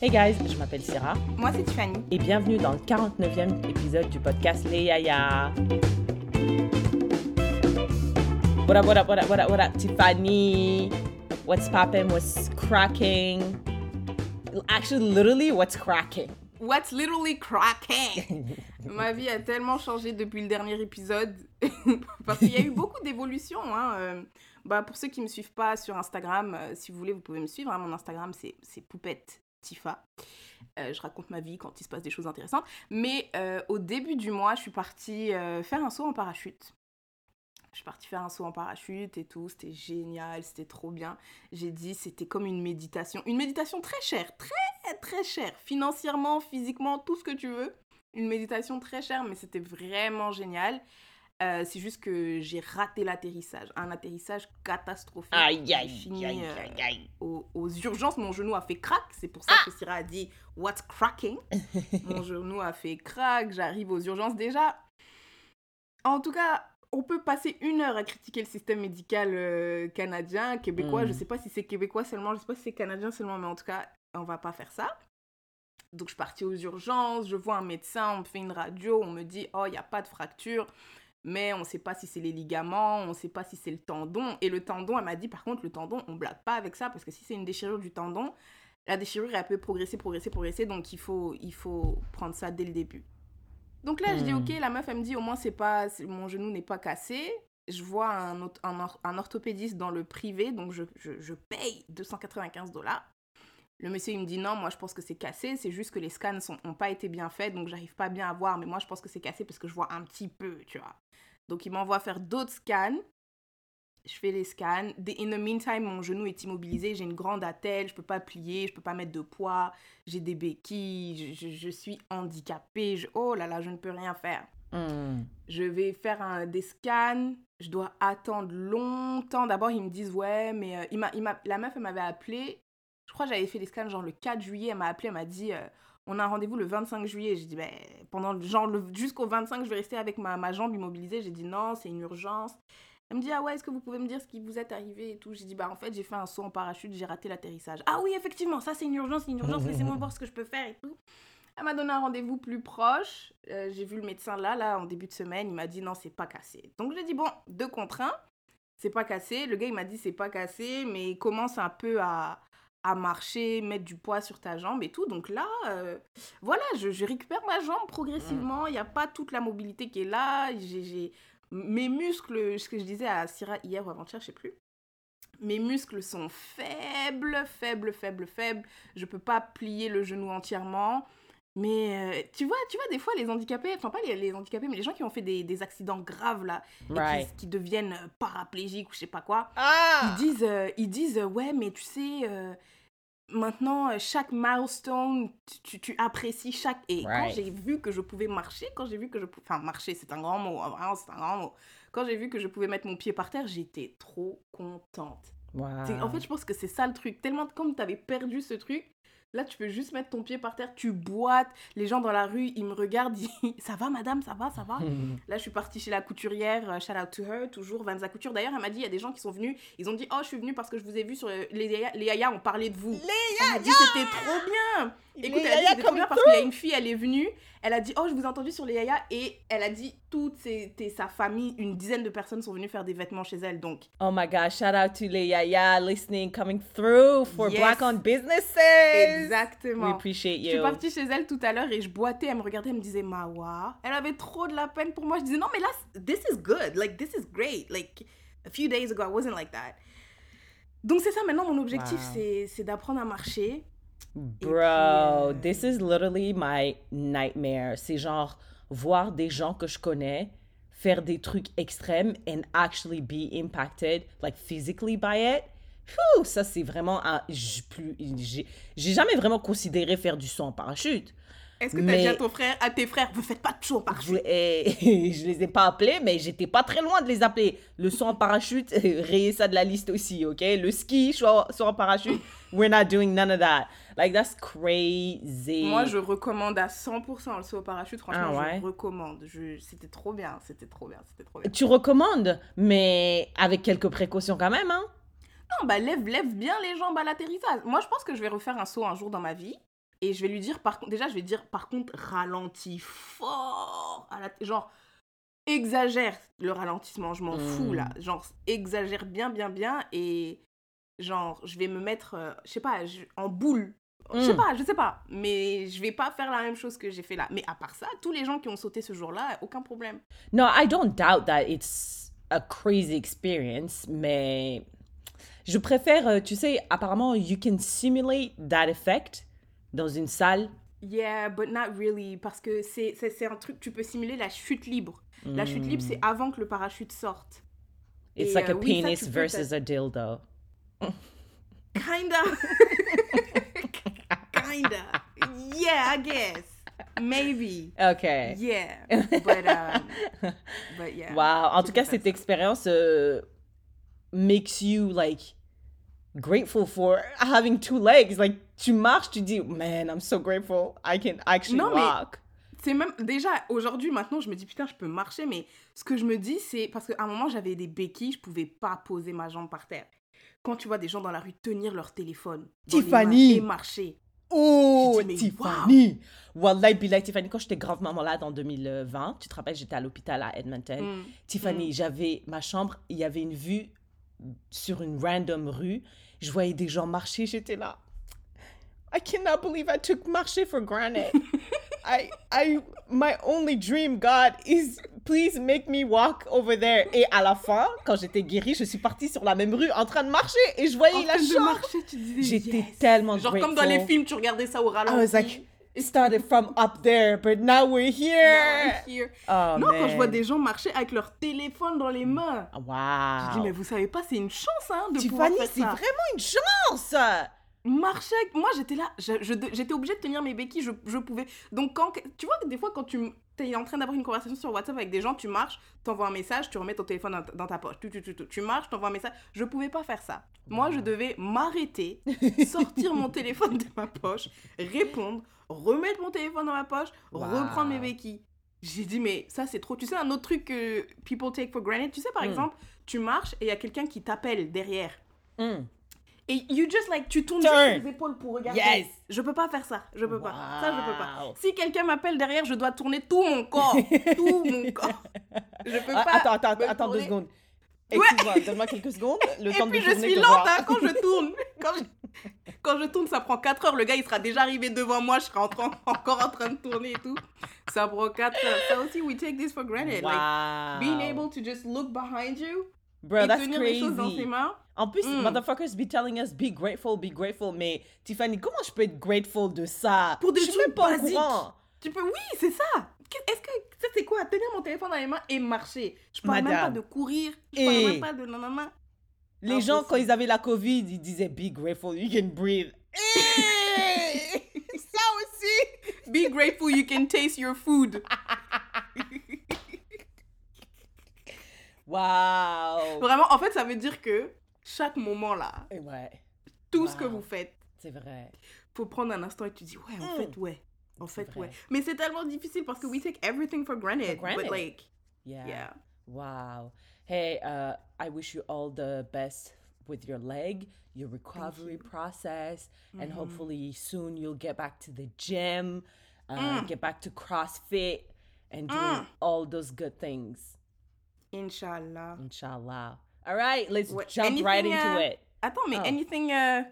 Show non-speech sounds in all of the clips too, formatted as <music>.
Hey guys, je m'appelle Sarah. Moi, c'est Tiffany. Et bienvenue dans le 49e épisode du podcast Les Yaya. What up, what up, what up, what up, what up, Tiffany? What's poppin'? What's cracking? Actually, literally, what's cracking? What's literally cracking? <laughs> Ma vie a tellement changé depuis le dernier épisode. <laughs> Parce qu'il y a eu beaucoup d'évolutions. Hein. Euh, bah, pour ceux qui ne me suivent pas sur Instagram, euh, si vous voulez, vous pouvez me suivre. Hein. Mon Instagram, c'est poupette Tifa. Euh, je raconte ma vie quand il se passe des choses intéressantes. Mais euh, au début du mois, je suis partie euh, faire un saut en parachute. Je suis partie faire un saut en parachute et tout. C'était génial, c'était trop bien. J'ai dit, c'était comme une méditation. Une méditation très chère, très très chère. Financièrement, physiquement, tout ce que tu veux. Une méditation très chère, mais c'était vraiment génial. Euh, c'est juste que j'ai raté l'atterrissage. Un atterrissage catastrophique. Aïe, aïe, fini, aïe, euh, aïe, aïe. aux, aux urgences. Mon genou a fait crack. C'est pour ça Ah que Syrah a dit What's cracking? <laughs> Mon genou a fait crack. J'arrive aux urgences. Déjà, en tout cas, on peut passer une heure à critiquer le système médical euh, canadien, québécois. Mm. Je sais pas si c'est québécois seulement, je sais pas si c'est canadien seulement, mais en tout cas, on va pas faire ça. Donc, je suis partie aux urgences, je vois un médecin, on me fait une radio, on me dit Oh, il n'y a pas de fracture, mais on ne sait pas si c'est les ligaments, on ne sait pas si c'est le tendon. Et le tendon, elle m'a dit Par contre, le tendon, on blague pas avec ça, parce que si c'est une déchirure du tendon, la déchirure, elle peut progresser, progresser, progresser, donc il faut, il faut prendre ça dès le début. Donc là, je dis Hmm. Ok, la meuf, elle me dit Au moins, c'est pas, mon genou n'est pas cassé. Je vois un, autre- un, or- un orthopédiste dans le privé, donc je, je, je paye 295 dollars. Le monsieur, il me dit non, moi je pense que c'est cassé, c'est juste que les scans n'ont pas été bien faits, donc j'arrive pas bien à voir, mais moi je pense que c'est cassé parce que je vois un petit peu, tu vois. Donc il m'envoie faire d'autres scans. Je fais les scans. In the meantime, mon genou est immobilisé, j'ai une grande attelle, je peux pas plier, je peux pas mettre de poids, j'ai des béquilles, je, je- je suis handicapée, je- oh là là, je ne peux rien faire. Hmm. Je vais faire un, des scans. Je dois attendre longtemps. D'abord, ils me disent, ouais, mais euh, il il la meuf, elle m'avait appelé. Je crois que j'avais fait les scans genre le 4 juillet. Elle m'a appelé, elle m'a dit, euh, on a un rendez-vous le 25 juillet. J'ai dit, ben, pendant genre jusqu'au 25, je vais rester avec ma, ma jambe immobilisée. J'ai dit, non, c'est une urgence. Elle me dit, ah ouais, est-ce que vous pouvez me dire ce qui vous est arrivé et tout? J'ai dit, bah en fait, j'ai fait un saut en parachute, j'ai raté l'atterrissage. Ah oui, effectivement, ça c'est une urgence, c'est une urgence, <laughs> laissez-moi voir ce que je peux faire et tout. Elle m'a donné un rendez-vous plus proche. Euh, j'ai vu le médecin là, là, en début de semaine. Il m'a dit non, c'est pas cassé. Donc j'ai dit bon, deux contre un, c'est pas cassé. Le gars, il m'a dit c'est pas cassé, mais il commence un peu à, à marcher, mettre du poids sur ta jambe et tout. Donc là, euh, voilà, je, je récupère ma jambe progressivement. Il n'y a pas toute la mobilité qui est là. J'ai, j'ai- Mes muscles, ce que je disais à Syrah hier ou avant-hier, je sais plus. Mes muscles sont faibles, faibles, faibles, faibles. Je peux pas plier le genou entièrement. Mais euh, tu vois, tu vois, des fois, les handicapés, enfin pas les, les handicapés, mais les gens qui ont fait des, des accidents graves là, et qui- deviennent euh, paraplégiques ou je sais pas quoi, Ah! ils disent, euh, ils disent ouais, mais tu sais, euh, maintenant, chaque milestone, tu, tu, tu apprécies chaque. Et quand j'ai vu que je pouvais marcher, quand j'ai vu que je pouvais. Enfin, marcher, c'est un grand mot, hein, vraiment, c'est un grand mot. Quand j'ai vu que je pouvais mettre mon pied par terre, j'étais trop contente. En fait, je pense que c'est ça le truc. Tellement comme tu avais perdu ce truc, là, tu peux juste mettre ton pied par terre, tu boites. Les gens dans la rue, ils me regardent, ils disent <laughs> Ça va, madame, ça va, ça va? <laughs> Là, je suis partie chez la couturière, euh, shout out to her, toujours Vanza Couture. D'ailleurs, elle m'a dit il y a des gens qui sont venus, ils ont dit Oh, je suis venue parce que je vous ai vu sur euh, les Yaya, les Yaya ont parlé de vous. Elle m'a dit C'était trop bien Écoute, Les elle dit parce qu'il y a une fille, elle est venue, elle a dit Oh, je vous ai entendu sur les Yaya, et elle a dit Toute ses- sa famille, une dizaine de personnes sont venues faire des vêtements chez elle. Donc, Oh my gosh, shout out to les Yaya listening, coming through for Yes. Black owned businesses. exactement. We appreciate Je suis you. partie chez elle tout à l'heure et je boitais, elle me regardait, elle me disait Mawa. Elle avait trop de la peine pour moi. Je disais non mais là, this is good, like this is great. Like a few days ago, I wasn't like that. Donc c'est ça maintenant mon objectif, Wow. c'est d'apprendre à marcher. Bro, euh, this is literally my nightmare. C'est genre voir des gens que je connais faire des trucs extrêmes and actually be impacted, like physically by it. Phew, ça c'est vraiment un. j'ai jamais vraiment considéré faire du saut en parachute. Est-ce que t'as Mais- dit à ton frère, à tes frères, vous faites pas de saut en Je, parachute? et, <laughs> je les ai pas appelés, mais j'étais pas très loin de les appeler. Le saut en parachute, <laughs> rayez ça de la liste aussi, ok? Le ski, saut en- saut en parachute, we're not doing none of that. Like, that's crazy. Moi, je recommande à 100% le saut au parachute. Franchement, Ah ouais? je recommande. Je... C'était trop bien, c'était trop bien, c'était trop bien. Tu recommandes, mais avec quelques précautions quand même, hein? Non, bah lève, lève bien les jambes à l'atterrissage. Moi, je pense que je vais refaire un saut un jour dans ma vie. Et je vais lui dire, par contre, déjà, je vais dire, par contre, ralentis fort. À la... Genre, exagère le ralentissement, je m'en fous là. Genre, exagère bien, bien, bien. Et genre, je vais me mettre, euh, je sais pas, je- en boule. Je sais Mm. pas, je sais pas. Mais je vais pas faire la même chose que j'ai fait là. Mais à part ça, tous les gens qui ont sauté ce jour-là, aucun problème. No, I don't doubt that it's a crazy experience, mais je préfère, euh, tu sais, apparemment, you can simulate that effect dans une salle? Yeah, but not really. Parce que c'est c'est- c'est un truc, tu peux simuler la chute libre. La chute libre, c'est avant que le parachute sorte. It's Et, like euh, a oui, ça, penis versus a dildo. Kinda. <laughs> Kinda. Yeah, I guess. Maybe. Okay. Yeah. But, um, but yeah. <laughs> Wow. En Tu tout cas, cette ça. expérience euh, makes you like grateful for having two legs. Like, tu marches, tu dis, man, I'm so grateful. I can actually Non, walk. C'est même déjà aujourd'hui maintenant je me dis putain je peux marcher mais ce que je me dis c'est parce qu'à un moment j'avais des béquilles je pouvais pas poser ma jambe par terre. Quand tu vois des gens dans la rue tenir leur téléphone Tiffany. et marcher. Oh, J'ai dit, mais Tiffany! Wallahi, Billah, Tiffany, quand j'étais gravement malade en 2020, tu te rappelles, j'étais à l'hôpital à Edmonton. Mm. Tiffany, j'avais ma chambre, il y avait une vue sur une random rue. Je voyais des gens marcher, j'étais là. I cannot believe I took marcher for granted. <laughs> I, I, my only dream, God, is please make me walk over there. Et à la fin, quand j'étais guérie, je suis partie sur la même rue en train de marcher et je voyais En la train de chambre. marcher tu disais J'étais yes. tellement Genre comme dans les grateful. films tu regardais ça au ralenti. I was like, it started from up there, but now we're here. Here. Oh, Non, quand je vois man. des gens marcher avec leur téléphone dans les mains. Je dis, Wow. mais vous savez pas, c'est une chance hein, de pouvoir Tiffany, faire c'est ça. vraiment une chance. marcher avec... Moi, j'étais là, j'étais obligée de tenir mes béquilles, je, je pouvais... Donc, quand... Tu vois, des fois, quand tu es en train d'avoir une conversation sur WhatsApp avec des gens, tu marches, t'envoies un message, tu remets ton téléphone dans, ta- dans ta poche. Tu, tu, tu, tu, tu marches, t'envoies un message. Je pouvais pas faire ça. Moi, je devais m'arrêter, sortir mon <laughs> téléphone de ma poche, répondre, remettre mon téléphone dans ma poche, Wow. reprendre mes béquilles. J'ai dit, mais ça, c'est trop... Tu sais, un autre truc que people take for granted, tu sais, par Mm. exemple, tu marches et il y a quelqu'un qui t'appelle derrière. Mm. Et you just like, tu tournes Turn. les épaules pour regarder. Yes. Je peux pas faire ça. Je peux pas. Ça, je peux pas. Si quelqu'un m'appelle derrière, je dois tourner tout mon corps. <laughs> tout mon corps. Je peux Ah, pas. attends, attends, attends deux secondes. Excuse-moi, donne-moi quelques secondes. Le <laughs> Et temps puis de je suis te lente hein, quand je tourne. <laughs> Quand je... quand je tourne, ça prend 4 heures. Le gars, il sera déjà arrivé devant moi. Je serai en train- <laughs> encore en train de tourner et tout. Ça prend 4 heures. Ça aussi, we take this for granted. Like, Wow. being able to just look behind you Bro, et that's tenir les choses dans ses crazy. mains. En plus, Mm. motherfuckers be telling us be grateful, be grateful. Mais Tiffany, comment je peux être grateful de ça? Pour des Je trucs même pas basiques. Tu peux, oui, c'est ça. Est-ce que ça c'est quoi? Tenir mon téléphone dans les mains et marcher. Je parle même Madame. pas de courir. Je Et- parle même pas de nanana. Les gens, quand ils avaient la Covid, ils disaient be grateful, you can breathe. Hey! <laughs> ça aussi. Be grateful you can taste your food. Wow. Vraiment, en fait, ça veut dire que chaque moment là, Et Ouais, tout ce que vous faites, c'est vrai. faut prendre un instant et tu dis ouais, en Mm. fait, ouais. En fait, vrai. ouais. Mais c'est tellement difficile parce que we take everything for granted. granted. But like, Yeah. yeah. Wow. Hey, uh, I wish you all the best with your leg, your recovery process, and hopefully soon you'll get back to the gym, uh, get back to CrossFit, and doing all those good things. Inshallah. Inshallah. All right, let's What- jump right into uh, it. Attends, mais Oh. anything uh,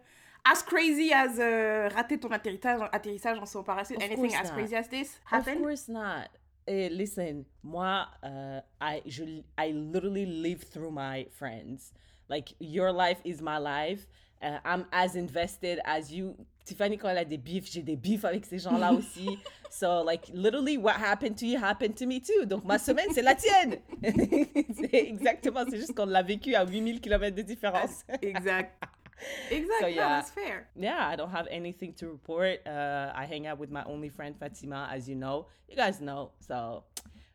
as crazy as uh, rater ton atterrissage, atterrissage en saut parachute, anything as crazy as this Of happened? course not. Eh, listen, moi, uh, I, je, I literally live through my friends. Like, your life is my life. Uh, I'm as invested as you. Tiffany, quand elle a des bifs, j'ai des bifs avec ces gens-là <laughs> aussi. so, like, literally, what happened to you happened to me too. Donc, ma semaine, c'est la tienne. <laughs> c'est exactement, c'est juste qu'on l'a vécu à 8000 km de différence. Exact. Exact. So, yeah. that's fair. yeah, I don't have anything to report. Uh, I hang out with my only friend Fatima, as you know. You guys know. So,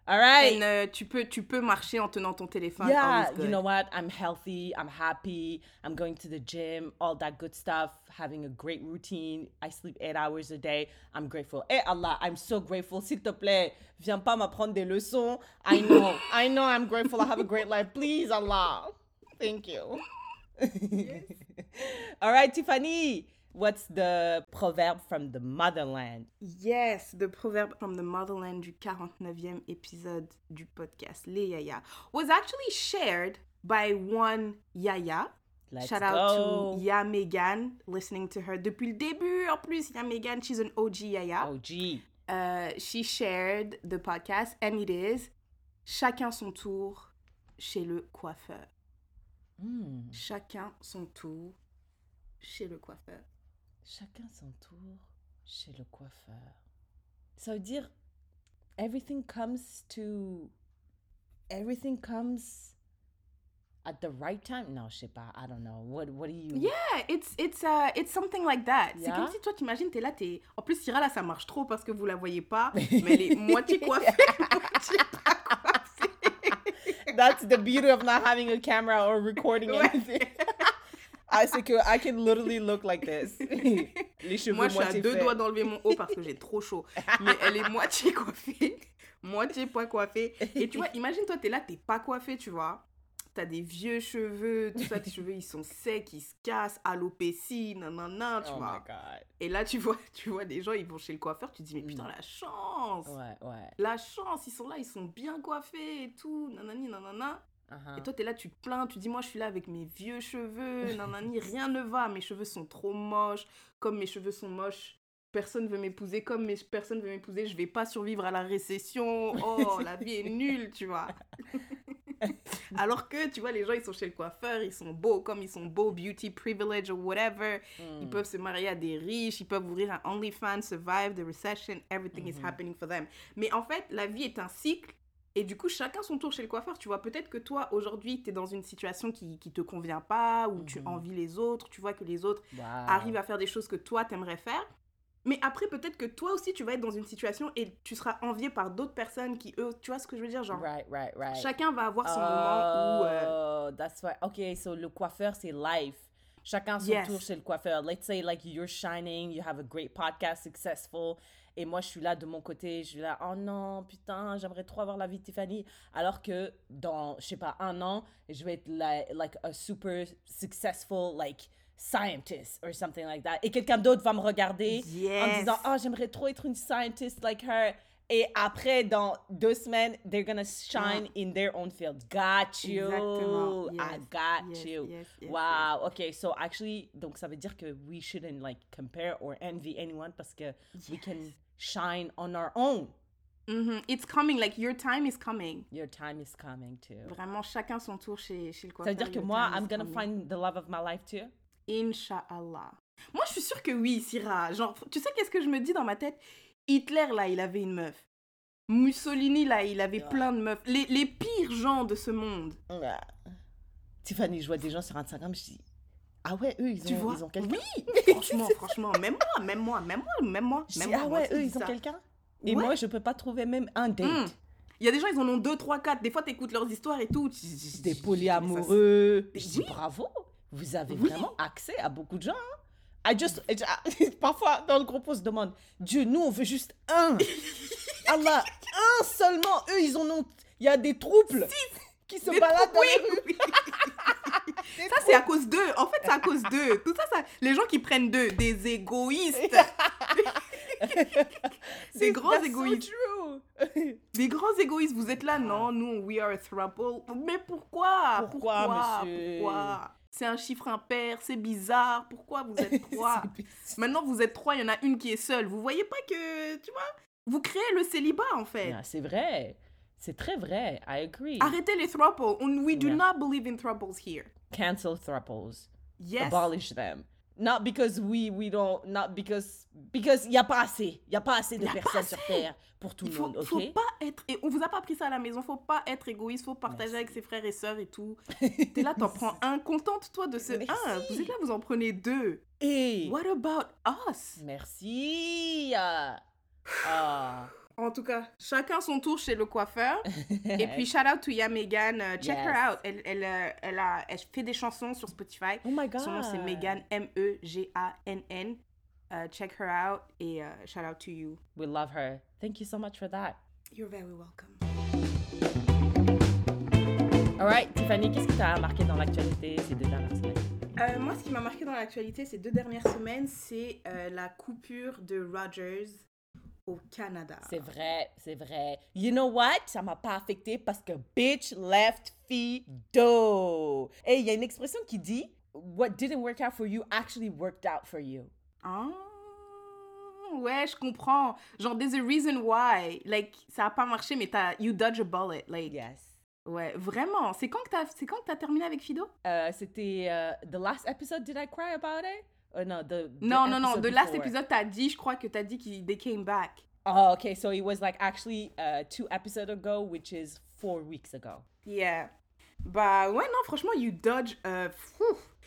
all right. And, uh, tu, peux, tu peux marcher en tenant ton téléphone. yeah, you know what? I'm healthy. I'm happy. I'm going to the gym. All that good stuff. Having a great routine. I sleep eight hours a day. I'm grateful. Hey Allah, I'm so grateful. S'il te plaît, viens pas m'apprendre des leçons. I know. I know. I'm grateful. I have a great life. Please, Allah. Thank you. <laughs> All right, Tiffany. What's the proverb from the motherland? Yes, the proverb from the motherland du 49e épisode du podcast Les Yaya was actually shared by one Yaya. Let's Shout out go. to Ya Megan, listening to her depuis le début. En plus, Ya Megan, she's an OG Yaya. Gee. Uh, she shared the podcast, and it is Chacun son tour chez le coiffeur. Hmm. Chacun son tour chez le coiffeur. Chacun son tour chez le coiffeur. Ça veut dire everything comes to everything comes at the right time? Non, je sais pas. I don't know. What what do you Yeah, it's it's uh it's something like that. C'est Yeah. comme si toi t'imagines t'es là t'es en plus Syrah là ça marche trop parce que vous la voyez pas <laughs> mais elle est moitié coiffée <laughs> moitié pas. That's the beauty of not having a camera or recording anything. <laughs> C'est que I can literally look like this. <laughs> Les cheveux Moi je suis à deux faits. doigts d'enlever mon haut parce que j'ai trop chaud. Mais elle est moitié coiffée, <laughs> moitié pas coiffée. Et tu vois, imagine toi t'es là t'es pas coiffée tu vois. T'as des vieux cheveux, tout ça, tes <laughs> cheveux ils sont secs, ils se cassent, alopécie, nanana, tu Oh my vois. god. Et là tu vois, tu vois des gens ils vont chez le coiffeur, tu te dis mais putain Mm. la chance. Ouais, ouais. La chance, ils sont là, ils sont bien coiffés et tout, nanani, nanana. Uh-huh. Et toi, t'es là, tu te plains, tu dis, moi, je suis là avec mes vieux cheveux, <laughs> nanani, rien ne va, mes cheveux sont trop moches, comme mes cheveux sont moches, personne veut m'épouser, comme mes personne veut m'épouser, je vais pas survivre à la récession, oh, la vie est nulle, tu vois. <laughs> <laughs> Alors que, tu vois, les gens, ils sont chez le coiffeur, ils sont beaux, comme ils sont beaux, beauty privilege or whatever, ils Mm. peuvent se marier à des riches, ils peuvent ouvrir un OnlyFans, survive the recession, everything is Mhm. happening for them. Mais en fait, la vie est un cycle. Et du coup, chacun son tour chez le coiffeur. Tu vois, peut-être que toi, aujourd'hui, tu es dans une situation qui, qui te convient pas, ou tu Mhm. envies les autres, tu vois que les autres Wow. arrivent à faire des choses que toi, t'aimerais faire. Mais après, peut-être que toi aussi, tu vas être dans une situation et tu seras envié par d'autres personnes qui, eux, tu vois ce que je veux dire Genre, Right, right, right. chacun va avoir son moment où... Oh, that's why. Okay, so le coiffeur, c'est life. Chacun son Yes. tour chez le coiffeur. Let's say, like, you're shining, you have a great podcast, successful. Et moi, je suis là de mon côté, je suis là, oh non, putain, j'aimerais trop avoir la vie de Tiffany. Alors que dans, je sais pas, un an, je vais être la- like a super successful, like, scientist or something like that. Et quelqu'un d'autre va me regarder en Yes. disant, oh, j'aimerais trop être une scientist like her. Et après, dans deux semaines, they're gonna shine in their own field. Got you. Exactement. I Yes, got yes, you. wow. Okay, so actually, donc ça veut dire que we shouldn't like compare or envy anyone parce que we can shine on our own. Mhm. It's coming, like your time is coming. Your time is coming too. Vraiment, chacun son tour chez, chez le Ça coiffeur. veut dire que moi, I'm gonna coming. find the love of my life too? Inch'Allah. Moi, je suis sûre que oui, Syrah. Genre, tu sais qu'est-ce que je me dis dans ma tête? Hitler, là, il avait une meuf. Mussolini, là, il avait Ouais. plein de meufs. Les, les pires gens de ce monde. Ah. Tiffany, je vois des gens sur Instagram, je dis, ah ouais, eux, ils Tu ont, vois? ils ont quelqu'un? Oui, <laughs> franchement, franchement. Même moi, même moi, même moi, même moi. Je même dis, moi, ah moi ouais, eux, ils ont quelqu'un? Et Ouais. moi, je peux pas trouver même un date. Hmm. Il y a des gens, ils en ont deux, trois, quatre. Des fois, t'écoutes leurs histoires et tout. tu- tu- tu- Des tu- polyamoureux. Je dis oui. bravo. Vous avez Oui. vraiment accès à beaucoup de gens. hein. I just, I- <laughs> parfois, dans le groupe, on se demande, Dieu, nous, on veut juste un. <laughs> Allah, un seulement. Eux, ils en ont. Il y a des trouples qui se Des baladent dans les rues. <laughs> Ça, c'est à cause d'eux. En fait, c'est à cause d'eux. Tout ça, ça, les gens qui prennent d'eux, des égoïstes. Des grands so égoïstes. true. Des grands égoïstes. Vous êtes là, non, nous, we are a throuple. Mais pourquoi Pourquoi, monsieur? Pourquoi? C'est un chiffre impair, c'est bizarre. Pourquoi vous êtes <laughs> trois. Maintenant, vous êtes trois, il y en a une qui est seule. Vous voyez pas que, tu vois, vous créez le célibat, en fait. Ah, C'est vrai. C'est très vrai. I agree. Arrêtez les thruples. On- We do Yeah. not believe in thruples here. Cancel thruples. Yes. abolish them. Not because we we don't not because because y a pas assez. Y a pas assez de personnes sur terre pour tout Il le monde, OK? faut pas être. Et on vous a pas appris ça à la maison. Faut pas être égoïste. Faut partager Merci. avec ses frères et sœurs et tout. <laughs> T'es là, t'en prends un. Contente-toi de ce Merci. un. Vous êtes là, vous en prenez deux. Et What about us? Merci. Ah. En tout cas, chacun son tour chez le coiffeur. <laughs> Et puis, shout out to Ya Megan. euh, check her out. Elle, elle, euh, elle, a, elle fait des chansons sur Spotify. Oh my god. Son nom, c'est Megan, M-E-G-A-N-N. Euh, check her out et shout out to you. We love her. Thank you so much for that. You're very welcome. All right, Tiffany, qu'est-ce qui t'a marqué dans l'actualité ces deux dernières semaines? Euh, moi, ce qui m'a marqué dans l'actualité ces deux dernières semaines, c'est euh, la coupure de Rogers au Canada. C'est vrai, c'est vrai. You know what? Ça m'a pas affecté parce que bitch left Fido. Et il y a une expression qui dit What didn't work out for you actually worked out for you. Ah, ouais, je comprends. Genre, there's a reason why. Like, ça a pas marché, mais t'as, you dodge a bullet. Like, Yes. ouais, vraiment. C'est quand que t'as, c'est quand que t'as terminé avec Fido? Euh, C'était euh, the last episode. Did I cry about it? Uh, no, the, the Non, non, non. De last before. épisode, t'as dit, je crois que t'as dit qu'ils they came back. Oh, okay. So it was like actually uh, two episodes ago, which is four weeks ago. Yeah. Bah ouais, non, franchement, you dodge. Euh.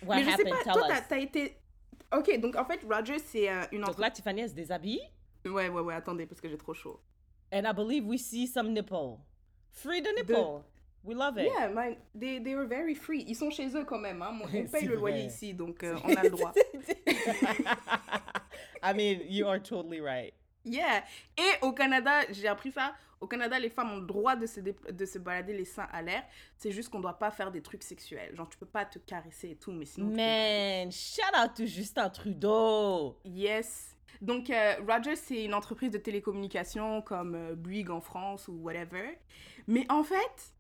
What Mais je sais happened? pas, Tell toi, t'as, été. Ok, donc en fait, Rogers, c'est euh, une Donc là, Tiffany, elle se déshabille. Ouais, ouais, ouais, attendez, parce que j'ai trop chaud. And I believe we see some nipple. Free the nipple. We love it. Yeah, man, they, they were very free. Ils sont chez eux quand même, hein. <laughs> On paye le loyer ici, donc euh, on a le droit. <laughs> I mean, you are totally right. Yeah. Et au Canada, j'ai appris ça. Au Canada, les femmes ont le droit de se, de se balader les seins à l'air. C'est juste qu'on doit pas faire des trucs sexuels. Genre, tu peux pas te caresser et tout, mais sinon. Man, shout out to Justin Trudeau. Yes. Donc, euh, Rogers, c'est une entreprise de télécommunications comme euh, Bouygues en France ou whatever. Mais en fait,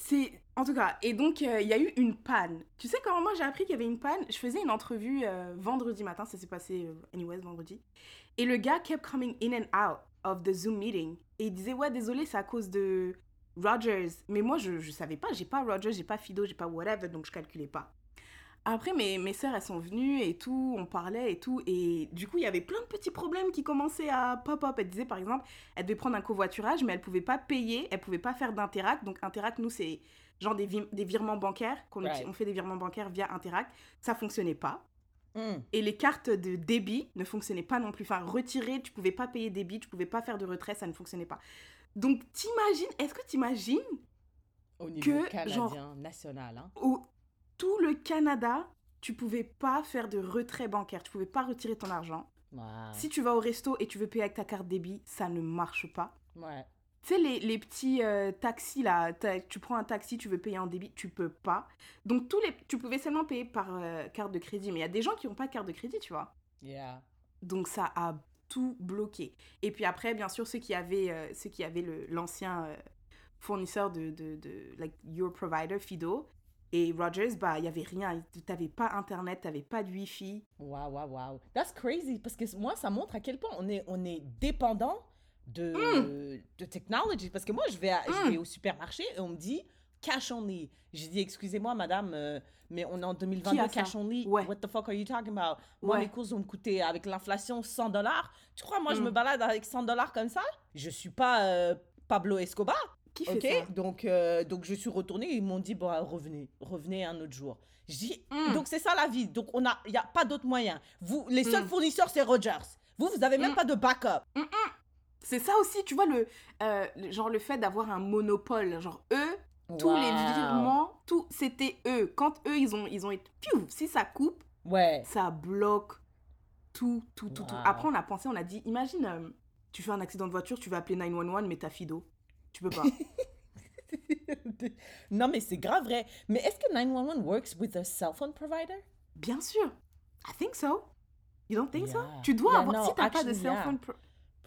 c'est... En tout cas, et donc, euh, il y a eu une panne. Tu sais comment moi j'ai appris qu'il y avait une panne? Je faisais une entrevue euh, vendredi matin, ça s'est passé, euh, anyways, vendredi. Et le gars kept coming in and out of the Zoom meeting. Et il disait, ouais, désolé, c'est à cause de Rogers. Mais moi, je, je savais pas, j'ai pas Rogers, j'ai pas Fido, j'ai pas whatever, donc je calculais pas. Après, mes, mes sœurs, elles sont venues et tout, on parlait et tout. Et du coup, il y avait plein de petits problèmes qui commençaient à pop-up. Elle disait, par exemple, elle devait prendre un covoiturage, mais elle pouvait pas payer, elle pouvait pas faire d'Interact. Donc, Interact, nous, c'est genre des, des virements bancaires. qu'on Right. On fait des virements bancaires via Interact. Ça fonctionnait pas. Mm. Et les cartes de débit ne fonctionnaient pas non plus. Enfin, retirer, tu pouvais pas payer débit, tu pouvais pas faire de retrait, ça ne fonctionnait pas. Donc, t'imagines, est-ce que t'imagines Au niveau Que, canadien, genre- national. Hein? Tout le Canada, tu pouvais pas faire de retrait bancaire, tu pouvais pas retirer ton argent. Wow. Si tu vas au resto et tu veux payer avec ta carte débit, ça ne marche pas. Ouais. Tu sais, les, les petits euh, taxis là, tu prends un taxi, tu veux payer en débit, tu peux pas. Donc, tous les, tu pouvais seulement payer par euh, carte de crédit. Mais il y a des gens qui n'ont pas de carte de crédit, tu vois. Yeah. Donc, ça a tout bloqué. Et puis après, bien sûr, ceux qui avaient, euh, ceux qui avaient le- l'ancien fournisseur de, de, de, like, Your Provider, Fido, et Rogers, bah, il y avait rien. T'avais pas Internet, t'avais pas de Wi-Fi. Wow, wow, wow. That's crazy. Parce que moi, ça montre à quel point on est, on est dépendant de, Mm. de technology. Parce que moi, je vais, à- je vais au supermarché et on me dit cash only. J'ai dit, excusez-moi, madame, euh, mais on est en 2022, Qui a ça? cash only. Ouais. What the fuck are you talking about? Moi, Ouais. mes courses vont me coûter, avec l'inflation, 100 dollars. Tu crois, moi, je Mm. me balade avec 100 dollars comme ça? Je suis pas euh, Pablo Escobar. Qui fait Ok, ça donc, euh, donc je suis retournée, ils m'ont dit, bon, revenez, revenez un autre jour. Dis, Mm. donc c'est ça la vie, donc on a, il n'y a pas d'autre moyen. Vous, les seuls Mm. fournisseurs, c'est Rogers. Vous, vous avez même Mm. pas de backup. C'est ça aussi, tu vois, le, euh, le- genre le fait d'avoir un monopole. Genre, eux, tous les virements, tout, c'était eux. Quand eux, ils ont, ils ont été. Piou, si ça coupe, Ouais. ça bloque tout, tout, tout, tout. Après, on a pensé, on a dit, imagine, euh, tu fais un accident de voiture, tu vas appeler 911, mais t'as Fido. Tu peux pas. <laughs> non, mais c'est grave vrai. Mais est-ce que 911 works with a cell phone provider? Bien sûr. I think so. You don't think so? Yeah. Tu dois Yeah, avoir, no, si t'as pas de cell yeah. phone. pro-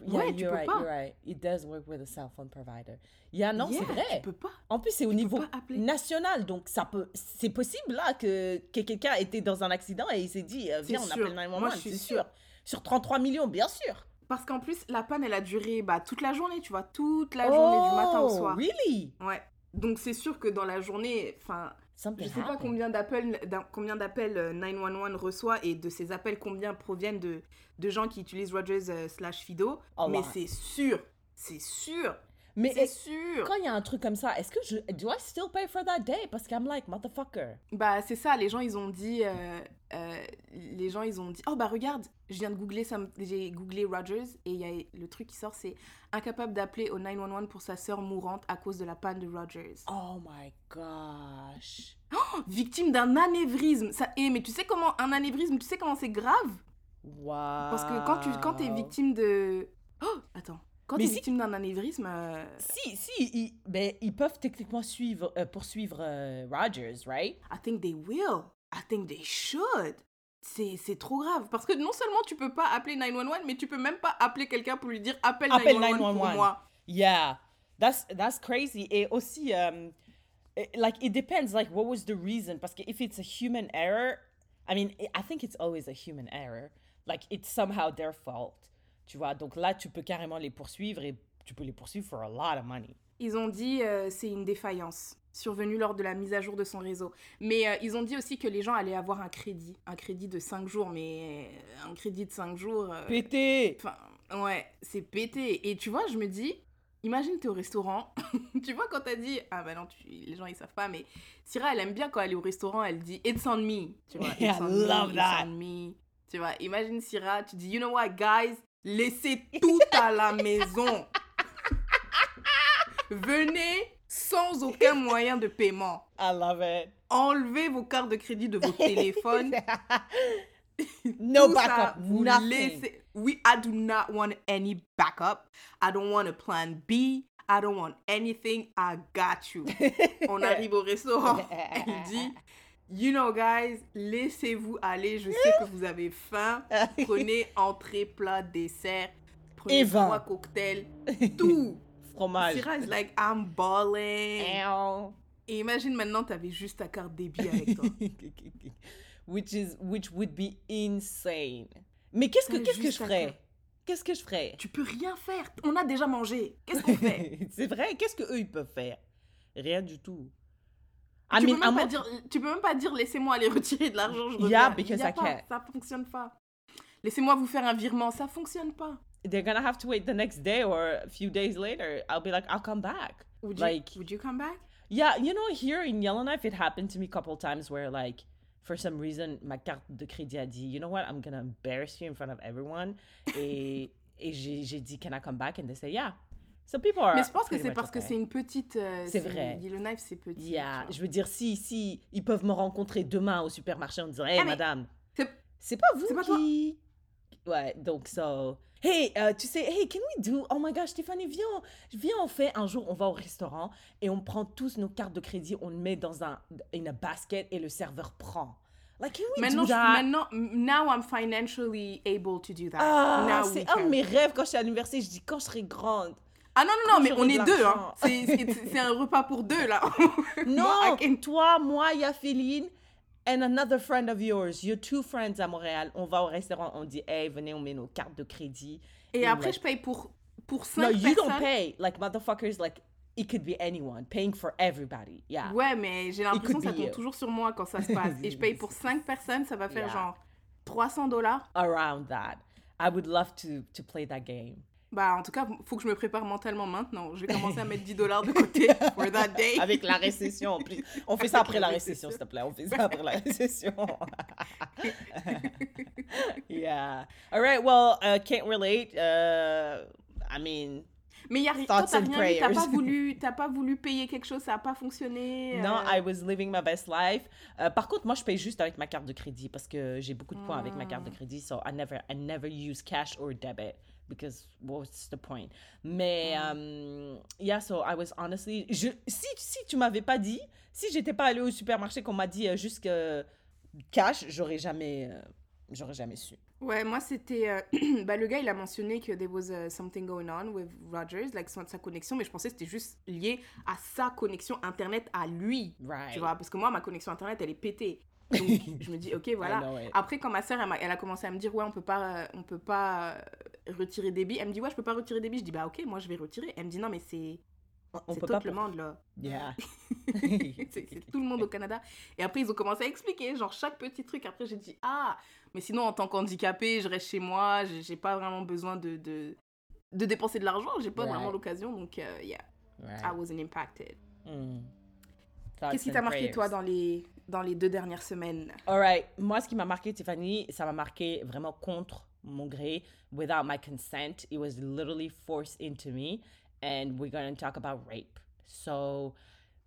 Yeah, Ouais, tu you're peux right, pas. you're right. It does work with a cell phone provider. Yeah, non, c'est vrai. Tu peux pas. En plus, c'est au niveau national, donc ça peut, c'est possible là que, que quelqu'un était dans un accident et il s'est dit, euh, viens, on sûr. appelle 911, Moi, je suis c'est sûre. sûr. Sur 33 millions, bien sûr. Parce qu'en plus, la panne, elle a duré bah, toute la journée, tu vois, toute la journée du matin au Oh, soir. Really? Ouais. Donc c'est sûr que dans la journée, enfin, je sais pas combien d'appels, d'un- combien d'appels euh, 911 reçoit et de ces appels combien proviennent de, de gens qui utilisent Rogers euh, slash Fido, Oh, mais wow. c'est sûr, c'est sûr, Mais c'est est- sûr. quand il y a un truc comme ça, est-ce que je. Do I still pay for that day? Parce que I'm like, motherfucker. Bah c'est ça, les gens ils ont dit, euh, euh, les gens ils ont dit, oh bah regarde, je viens de googler, j'ai googlé Rogers et il y a le truc qui sort, c'est incapable d'appeler au 911 pour sa sœur mourante à cause de la panne de Rogers. Oh my gosh. Victime d'un anévrisme, ça, eh, mais tu sais comment un anévrisme, tu sais comment c'est grave? Wow. Parce que quand tu quand es victime de... Oh, attends. Quand tu es si- victime d'un anévrisme... euh, Si, si, ils, ben, ils peuvent techniquement suivre, euh, poursuivre euh, Rogers, right? I think they will. I think they should. C'est c'est trop grave. Parce que non seulement tu peux pas appeler 911, mais tu peux même pas appeler quelqu'un pour lui dire appelle, Appelle 911, pour 911. moi. Yeah, that's that's crazy. Et aussi, um, like it depends. Like, what was the reason? Parce que if it's a human error, I mean, I think it's always a human error. Like, it's somehow their fault. Tu vois. Donc là, tu peux carrément les poursuivre et tu peux les poursuivre for a lot of money. Ils ont dit euh, c'est une défaillance survenue lors de la mise à jour de son réseau. Mais euh, ils ont dit aussi que les gens allaient avoir un crédit, un crédit de 5 jours, mais euh, un crédit de 5 jours. euh, Pété. Enfin, ouais, c'est pété. Et tu vois, je me dis, imagine t'es au restaurant. <laughs> tu vois, quand t'as dit, ah bah non, tu- les gens ils savent pas, mais Syrah, elle aime bien quand elle est au restaurant, elle dit, it's on me. Tu vois, <laughs> it's on me, it's on me. Tu vois, imagine Syrah, tu dis, you know what, guys, laissez tout à la maison. Venez sans aucun moyen de paiement. I love it. Enlevez vos cartes de crédit de vos téléphones. <laughs> no Tout ça, backup. vous nothing. laissez- I do not want any backup. I don't want a plan B. I don't want anything. I got you. <laughs> On arrive au restaurant. Dit, you know guys, laissez-vous aller. Je sais que vous avez faim. Prenez entrée, plat, dessert. Prenez Et vin. trois cocktails. Tout. <laughs> Fromage. Syrah is like, I'm balling. Et imagine maintenant, t'avais juste ta carte débit avec toi. <laughs> which is which would be insane. Mais qu'est-ce que qu'est-ce que je ferais? Qu'est-ce que je ferais? Tu peux rien faire. On a déjà mangé. Qu'est-ce qu'on fait? <laughs> C'est vrai, qu'est-ce que eux ils peuvent faire? Rien du tout. I tu, mean, peux même I'm pas dire, tu peux même pas dire laissez-moi aller <laughs> retirer de l'argent, je. Yeah, because I pas, can't. Ça fonctionne pas. Laissez-moi vous faire un virement, ça fonctionne pas. they're gonna have to wait the next day or a few days later. I'll be like, I'll come back. Would you, like, would you come back? yeah, you know, here in Yellowknife, it happened to me a couple times where, like, for some reason, ma carte de crédit a dit, you know what, I'm gonna embarrass you in front of everyone. <laughs> et et j'ai j'ai dit, can I come back? And they say, yeah. So people are. Mais je pense que c'est parce que c'est une petite. euh, C'est vrai. Yellowknife, c'est petit. Yeah, je veux dire, si, si ils peuvent me rencontrer demain au supermarché en disant, hey, Ah, madame, c'est- pas vous c'est pas toi. qui. Ouais, donc, so. Hey, euh, tu sais, hey, can we do. Oh my gosh, Stéphanie, viens, viens, on fait un jour, on va au restaurant et on prend tous nos cartes de crédit, on le met dans un, une basket et le serveur prend. Like, can we Maintenant, do je- that? maintenant, now I'm financially able to do that. Ah, c'est un de mes rêves quand j'étais à l'université. Je dis, quand je serai grande. Ah non, non, non, mais on est deux, hein. C'est un repas pour deux, là. <laughs> Non, Moi, can- toi, moi, Yaféline, and another friend of yours, your two friends à Montréal, on va au restaurant, on dit, hey, venez, on met nos cartes de crédit. Et Et après, je paye pour, pour No, cinq you don't personnes? pay. Like, motherfuckers, like, it could be anyone, paying for everybody. Yeah. Ouais, mais j'ai l'impression que ça be tombe you. toujours sur moi quand ça se passe. Et je <laughs> paye pour 5 personnes, ça va faire Yeah. genre 300 dollars. Around that. I would love to, to play that game. Bah, en tout cas, faut que je me prépare mentalement maintenant. Je vais commencer à mettre <laughs> 10 dollars de côté for that day. Avec la récession en plus. On fait ça après la récession, s'il te plaît. On fait ça après la <laughs> récession. <laughs> yeah. All right, well, uh, can't relate. Uh, I mean, Mais y a, toi, Thoughts t'as rien pas, prayers. voulu, t'as pas voulu payer quelque chose, ça a pas fonctionné. No, euh, I was living my best life. Euh, par contre, moi, je paye juste avec ma carte de crédit parce que j'ai beaucoup de points avec ma carte de crédit. So I never, I never use cash or debit because what's the point? Mais um, yeah, so I was honestly, je, si si tu m'avais pas dit, si j'étais pas allée au supermarché qu'on m'a dit euh, juste que cash, j'aurais jamais, euh, j'aurais jamais su. Ouais, moi c'était. euh, <clears throat> bah, le gars il a mentionné que there was uh, something going on with Rogers, like sa connexion, mais je pensais que c'était juste lié à sa connexion internet à lui. Right. Tu vois, parce que moi ma connexion internet elle est pétée. <laughs> Donc je me dis, ok, voilà. Après, quand ma soeur elle, m'a- elle a commencé à me dire, ouais, on peut pas, euh, on peut pas retirer débit, elle me dit, ouais, je peux pas retirer débit. Je dis, bah ok, moi je vais retirer. Elle me dit, non, mais c'est. On C'est tout pas le monde là. Yeah. <laughs> <laughs> c'est tout le monde au Canada. Et après, ils ont commencé à expliquer, genre, chaque petit truc. Après, j'ai dit, ah, mais sinon, en tant qu'handicapé, je reste chez moi, j'ai pas vraiment besoin de, de, de dépenser de l'argent, j'ai pas Right. vraiment l'occasion, donc, euh, yeah, I Right. wasn't impacted. Mm. Qu'est-ce qui t'a marqué, toi, prayers. dans les, dans les deux dernières semaines? Alright, moi ce qui m'a marqué Tiffany, ça m'a marqué vraiment contre mon gré, without my consent. It was literally forced into me and we're going to talk about rape. So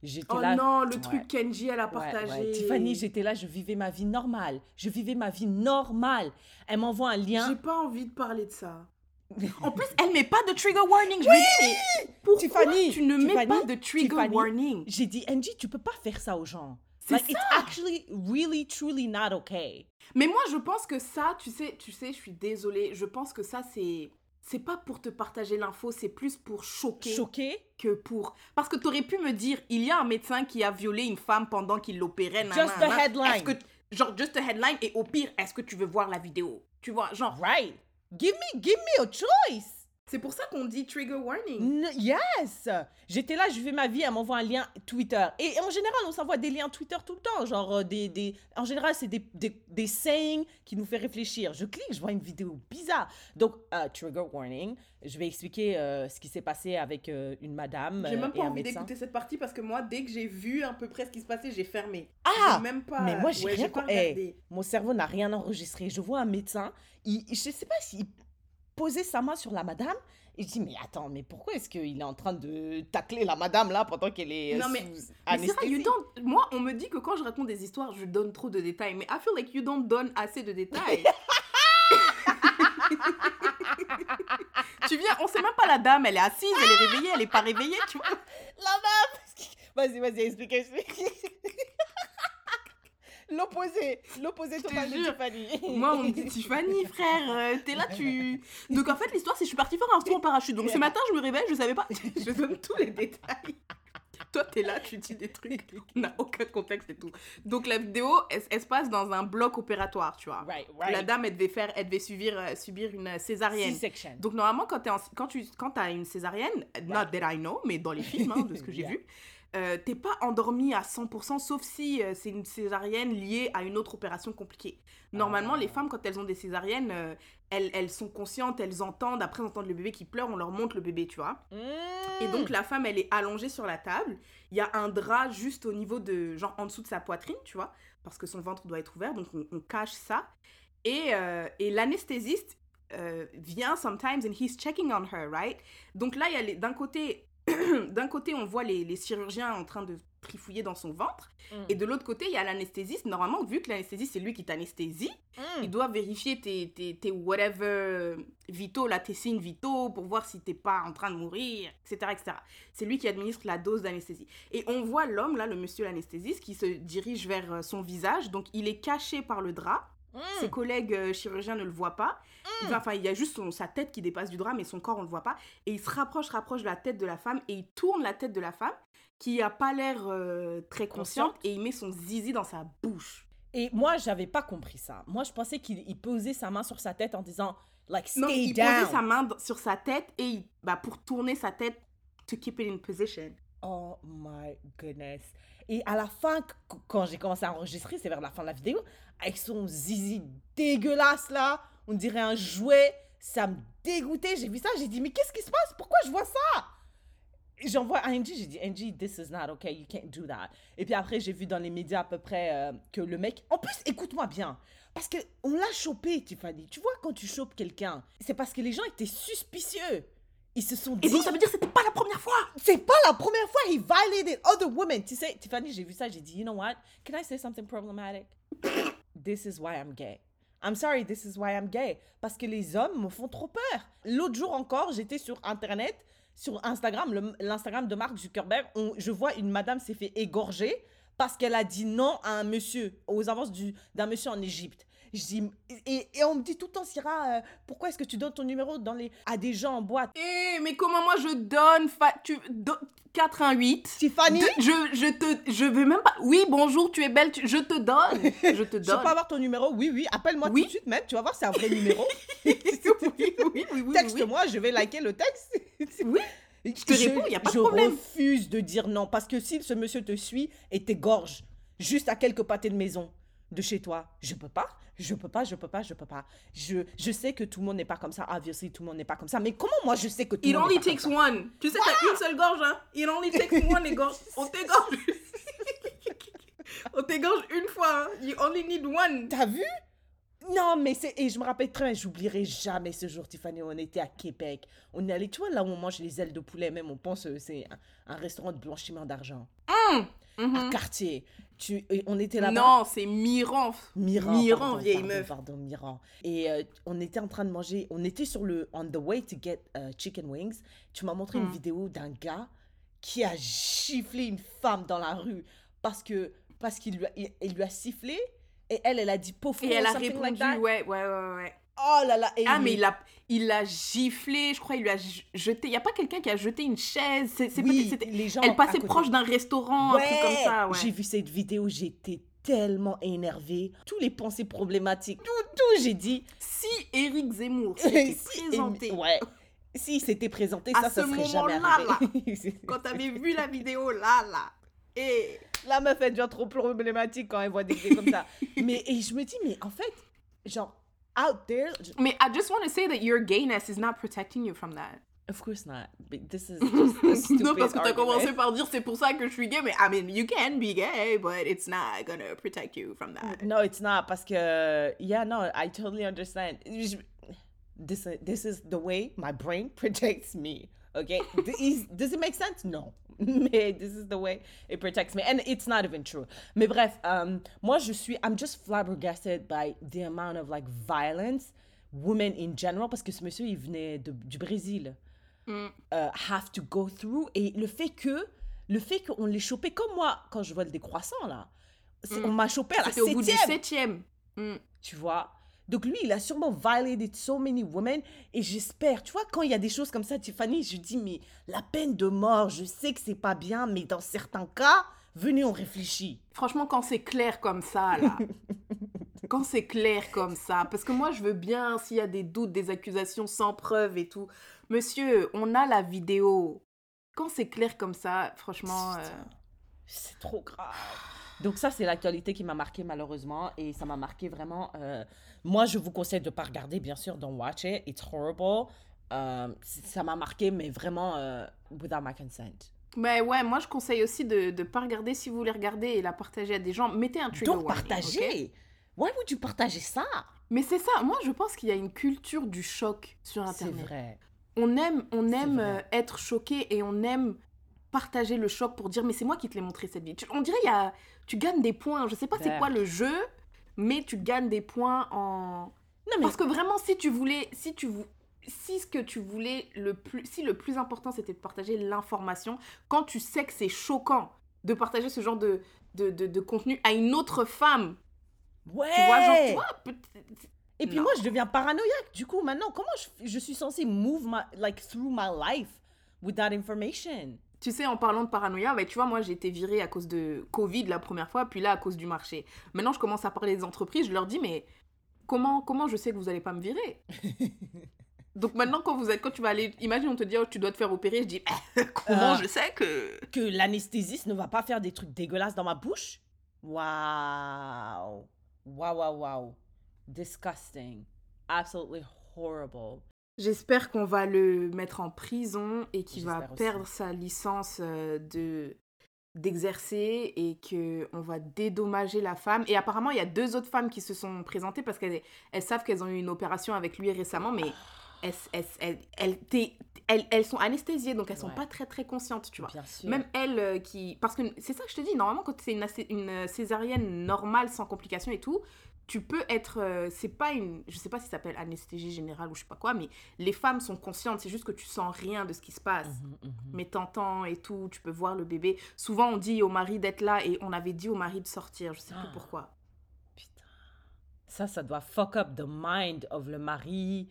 j'étais Oh là non, le Ouais. truc Kenji, elle a partagé. ouais. Tiffany, j'étais là, je vivais ma vie normale. Je vivais ma vie normale. Elle m'envoie un J'ai lien. pas envie de parler de ça. <laughs> En plus, elle met pas de trigger warning. Je me dis, mais pourquoi Tiffany, tu ne mets pas de trigger Tiffany. warning? J'ai dit Angie, tu peux pas faire ça aux gens. C'est Like, ça. it's actually really, truly not okay. Mais moi, je pense que ça, tu sais, tu sais, je suis désolée. Je pense que ça, c'est. C'est pas pour te partager l'info, c'est plus pour choquer Choqué? que pour. Parce que t'aurais pu me dire, il y a un médecin qui a violé une femme pendant qu'il l'opérait. Just nanana. headline. Que- Genre, just the headline. Et au pire, est-ce que tu veux voir la vidéo? Tu vois, genre. Right. Give me, give me a choice. C'est pour ça qu'on dit trigger warning. N- yes! J'étais là, je fais ma vie, elle m'envoie un lien Twitter. Et en général, on s'envoie des liens Twitter tout le temps. Genre, euh, des, des... en général, c'est des, des, des sayings qui nous fait réfléchir. Je clique, je vois une vidéo bizarre. Donc, euh, trigger warning. Je vais expliquer euh, ce qui s'est passé avec euh, une madame J'ai même pas envie d'écouter cette partie parce que moi, dès que j'ai vu à peu près ce qui se passait, j'ai fermé. Ah! Même pas. Mais moi, j'ai ouais, rien pas co- eh. Mon cerveau n'a rien enregistré. Je vois un médecin, il, je sais pas s'il posait sa main sur la madame. Et je dis, mais attends, mais pourquoi est-ce qu'il est en train de tacler la madame là pendant qu'elle est euh, Non, mais- sous Mais c'est vrai, you don't- Moi, on me dit que quand je raconte des histoires, je donne trop de détails. Mais I feel like you don't donne assez de détails. <laughs> tu viens, on sait même pas la dame, elle est assise, elle est réveillée, elle est pas réveillée, tu vois. La meuf Vas-y, vas-y, explique, explique. L'opposé, l'opposé total de. Tiffany. <laughs> Moi, on me dit Tiffany, frère, euh, t'es là, tu. <laughs> Donc en fait, l'histoire, c'est que je suis partie faire un saut en parachute. Donc ce matin, je me réveille, je savais pas. <laughs> Je donne tous les détails. Toi, t'es là, tu dis des trucs. On n'a aucun contexte et tout. Donc la vidéo, elle, elle se passe dans un bloc opératoire, tu vois. Right, La right. devait faire, elle devait subir, euh, subir une césarienne. C-section. Donc normalement, quand, en- quand tu quand as une césarienne, not that I know, mais dans les films, hein, de ce que j'ai Yeah. vu, euh, t'es pas endormi à 100%, sauf si euh, c'est une césarienne liée à une autre opération compliquée. Normalement, Ah. les femmes, quand elles ont des césariennes, euh, elles, elles sont conscientes, elles entendent, après elles entendent le bébé qui pleure, on leur montre le bébé, tu vois. Et Mm. donc la femme, elle est allongée sur la table. Il y a un drap juste au niveau de, genre en dessous de sa poitrine, tu vois, parce que son ventre doit être ouvert, donc on, on cache ça. Et, et l'anesthésiste vient sometimes and he's checking on her, right? Donc là, il y a d'un côté, <clears throat> d'un côté, on voit les, les chirurgiens en train de trifouiller dans son ventre, Mm. et de l'autre côté, il y a l'anesthésiste. Normalement, vu que l'anesthésiste, c'est lui qui t'anesthésie, Mm. il doit vérifier tes, tes, tes whatever vitaux, là, tes signes vitaux pour voir si t'es pas en train de mourir, etc. etc. C'est lui qui administre la dose d'anesthésie. Et on voit l'homme, là, le monsieur l'anesthésiste, qui se dirige vers euh, son visage. Donc, il est caché par le drap. Mm. Ses collègues euh, chirurgiens ne le voient pas. Va- Enfin, il y a juste son- sa tête qui dépasse du drap, mais son corps, on le voit pas. Et il se rapproche, rapproche de la tête de la femme et il tourne la tête de la femme qui a pas l'air euh, très consciente Consciente. et il met son zizi dans sa bouche. Et moi, j'avais pas compris ça. Moi, je pensais qu'il il posait sa main sur sa tête en disant, like, stay Non, il down. posait sa main sur sa tête et il- bah, pour tourner sa tête to keep it in position. Oh my goodness. Et à la fin, qu- quand j'ai commencé à enregistrer, c'est vers la fin de la vidéo, avec son zizi dégueulasse là, on dirait un jouet, ça me dégoûtait. J'ai vu ça, j'ai dit, mais qu'est-ce qui se passe? Pourquoi je vois ça? J'envoie à Angie, j'ai dit, Angie, this is not okay, you can't do that. Et puis après, j'ai vu dans les médias à peu près euh, que le mec. En plus, écoute-moi bien, parce que on l'a chopé, Tiffany. Tu vois, quand tu chopes quelqu'un, c'est parce que les gens étaient suspicieux. Ils se sont dit. Et donc ça veut dire que c'était pas la première fois. C'est pas la première fois he violated other women. Tu sais, Tiffany, j'ai vu ça, j'ai dit, you know what? Can I say something problematic? This is why I'm gay. I'm sorry, this is why I'm gay. Parce que les hommes me font trop peur. L'autre jour encore, j'étais sur Internet, sur Instagram, l'Instagram de Mark Zuckerberg, on- je vois une madame s'est fait égorger parce qu'elle a dit non à un monsieur, aux avances du- d'un monsieur en Égypte. Je dis, et, et on me dit tout le temps, Syrah, euh, pourquoi est-ce que tu donnes ton numéro dans les, à des gens en boîte? Eh, mais comment moi je donne fa- tu, do- 4 1 8 Tiffany, De- je, je te je veux même pas oui bonjour tu es belle tu- je te donne je te <laughs> Je donne peux avoir ton numéro? Oui, oui. Appelle-moi Oui. tout de suite même. Tu vas voir, c'est un vrai numéro. <laughs> oui, oui, oui, oui, oui. Texte-moi, je vais liker le texte. Oui. Je te réponds, y a pas de je problème. refuse de dire non. Parce que si ce monsieur te suit et t'égorge juste à quelques pâtés de maison de chez toi, je peux pas. Je peux pas, je peux pas, je peux pas. Je, je sais que tout le monde n'est pas comme ça. Obviously, tout le monde n'est pas comme ça. Mais comment moi je sais que tout It le monde only n'est pas takes comme ça? one. Tu sais, t'as une seule gorge, hein. It only takes <laughs> one égorge. On t'égorge. <laughs> On t'égorge une fois, hein. You only need one. T'as vu? Non, mais c'est. Et je me rappelle très bien, j'oublierai jamais ce jour, Tiffany. On était à Québec. On est allé, tu vois, là où on mange les ailes de poulet, même, on pense que c'est un, un restaurant de blanchiment d'argent. À Cartier. Tu, et on était là-bas. Non, c'est Miran. Miran. Miran, pardon, vieille pardon, meuf. Pardon, Miran. Et euh, on était en train de manger. On était sur le. On the way to get uh, chicken wings. Tu m'as montré une Mm. vidéo d'un gars qui a giflé une femme dans la rue parce que parce qu'il lui, a- il, il lui a sifflé et elle, elle a dit pauvre Et elle a répondu, like ouais, ouais, ouais, ouais. Oh là là. et Ah, mais il l'a il l'a giflé, je crois, il lui a jeté. Il n'y a pas quelqu'un qui a jeté une chaise. C'est, Oui, les gens Elle passait proche d'un restaurant, un truc comme ça, ouais. J'ai vu cette vidéo, j'étais tellement énervée. Tous les pensées problématiques, tout, tout, j'ai dit. Si Éric Zemmour <laughs> s'était Si- présenté Ouais. Si s'était présenté, À ça, ça serait jamais arrivé. <laughs> quand t'avais vu la vidéo, là, là, et... La meuf, elle devient trop problématique quand elle voit des vidéos comme ça. <laughs> Mais et je me dis, mais en fait, genre, out there, je- Mais I just want to say that your gayness is not protecting you from that. of course not. But this is <laughs> just a <laughs> stupid non, parce que t'as argument. commencé par dire c'est pour ça que je suis gay, mais I mean, you can be gay, but it's not gonna protect you from that. No, it's not parce que yeah, no, I totally understand. This this is the way my brain <laughs> protects me. Okay, is- does it make sense? No, <laughs> mais this is the way it protects me, and it's not even true. Mais bref, um, moi je suis, I'm just flabbergasted by the amount of like violence, women in general, parce que ce monsieur il venait de- du Brésil, Mm. euh, have to go through, et le fait que, le fait qu'on les chopé comme moi quand je vole des croissants là, Mm. on m'a chopé à la C'était au bout du septième septième. Mm. tu vois? Donc lui, il a sûrement violated so many women. Et j'espère, tu vois, quand il y a des choses comme ça, Tiffany, je dis, mais la peine de mort, je sais que c'est pas bien, mais dans certains cas, venez, on réfléchit. Franchement, quand c'est clair comme ça, là. <laughs> quand c'est clair comme ça. Parce que moi, je veux bien, s'il y a des doutes, des accusations sans preuve et tout. Monsieur, on a la vidéo. Quand c'est clair comme ça, franchement. euh, C'est trop grave. Donc ça, c'est l'actualité qui m'a marqué malheureusement. Et ça m'a marqué vraiment. euh, Moi, je vous conseille de ne pas regarder, bien sûr, don't watch it. It's horrible. Euh, ça m'a marqué, mais vraiment euh, without my consent. Mais ouais, moi, je conseille aussi de ne pas regarder si vous voulez regarder et la partager à des gens. Mettez un trigger Donc warning, ok? partagez. Why would you partager ça? Mais c'est ça. Moi, je pense qu'il y a une culture du choc sur C'est Internet. vrai. on aime, on C'est aime euh, être choqué et on aime partager le choc pour dire mais c'est moi qui te l'ai montré cette vie. Tu- on dirait il y a, tu gagnes des points. Je sais pas c'est quoi le jeu, mais tu gagnes des points en. Non, mais Parce que vraiment si tu voulais, si tu vou- si ce que tu voulais le plus, si le plus important c'était de partager l'information, quand tu sais que c'est choquant de partager ce genre de de, de, de contenu à une autre femme, Ouais. tu vois genre peut- Et puis Non. moi, je deviens paranoïaque. Du coup, maintenant, comment je, je suis censée move my, like, through my life with that information? Tu sais, en parlant de paranoïa, bah, tu vois, moi j'ai été virée à cause de Covid la première fois, puis là à cause du marché. Maintenant, je commence à parler des entreprises, je leur dis, mais comment, comment je sais que vous allez pas me virer? <laughs> Donc maintenant, quand, vous êtes, quand tu vas aller, imagine, on te dit, oh, tu dois te faire opérer, je dis, Eh, <laughs> comment Euh. je sais que. Que l'anesthésiste ne va pas faire des trucs dégueulasses dans ma bouche? Wow. Wow, wow, wow. Disgusting. Absolutely horrible. J'espère qu'on va le mettre en prison et qu'il va aussi. perdre sa licence euh, de d'exercer et que on va dédommager la femme et apparemment il y a deux autres femmes qui se sont présentées parce qu'elles elles savent qu'elles ont eu une opération avec lui récemment mais elles, elles, elles, elles, elles- sont anesthésiées donc elles sont Ouais. pas très très conscientes tu vois Bien sûr. même elles euh, qui parce que c'est ça que je te dis normalement quand c'est une, une césarienne normale sans complications et tout tu peux être euh, c'est pas une je sais pas si ça s'appelle anesthésie générale ou je sais pas quoi mais les femmes sont conscientes c'est juste que tu sens rien de ce qui se passe Mhm, mhm. mais t'entends et tout tu peux voir le bébé souvent on dit au mari d'être là et on avait dit au mari de sortir je sais plus Ah. pourquoi Putain. Ça, ça doit fuck up the mind of le mari,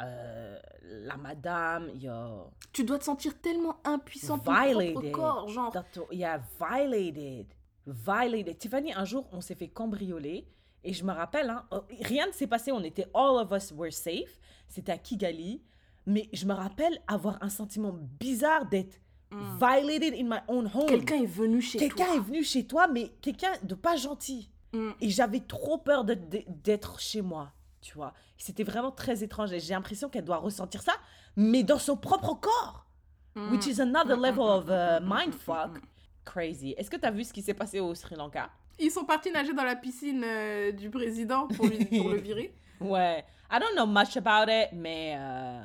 euh, la madame, yo. tu dois te sentir tellement impuissant de ton propre corps genre That yeah, violated. Violated. Tiffany, un jour, on s'est fait cambrioler. Et je me rappelle, hein, euh, rien ne s'est passé. On était, all of us were safe. C'était à Kigali. Mais je me rappelle avoir un sentiment bizarre d'être violated in my own home. Mm. quelqu'un est venu chez Quelqu'un toi est venu chez toi, mais quelqu'un de pas gentil. Mm. Et j'avais trop peur d'être chez moi, tu vois. C'était vraiment très étrange. Et j'ai l'impression qu'elle doit ressentir ça, mais dans son propre corps. Mm. Which is another level of uh, mindfuck. Crazy. Est-ce que tu as vu ce qui s'est passé au Sri Lanka? Ils sont partis nager dans la piscine euh, du président pour, lui, pour le virer <laughs> Ouais. I don't know much about it, mais euh,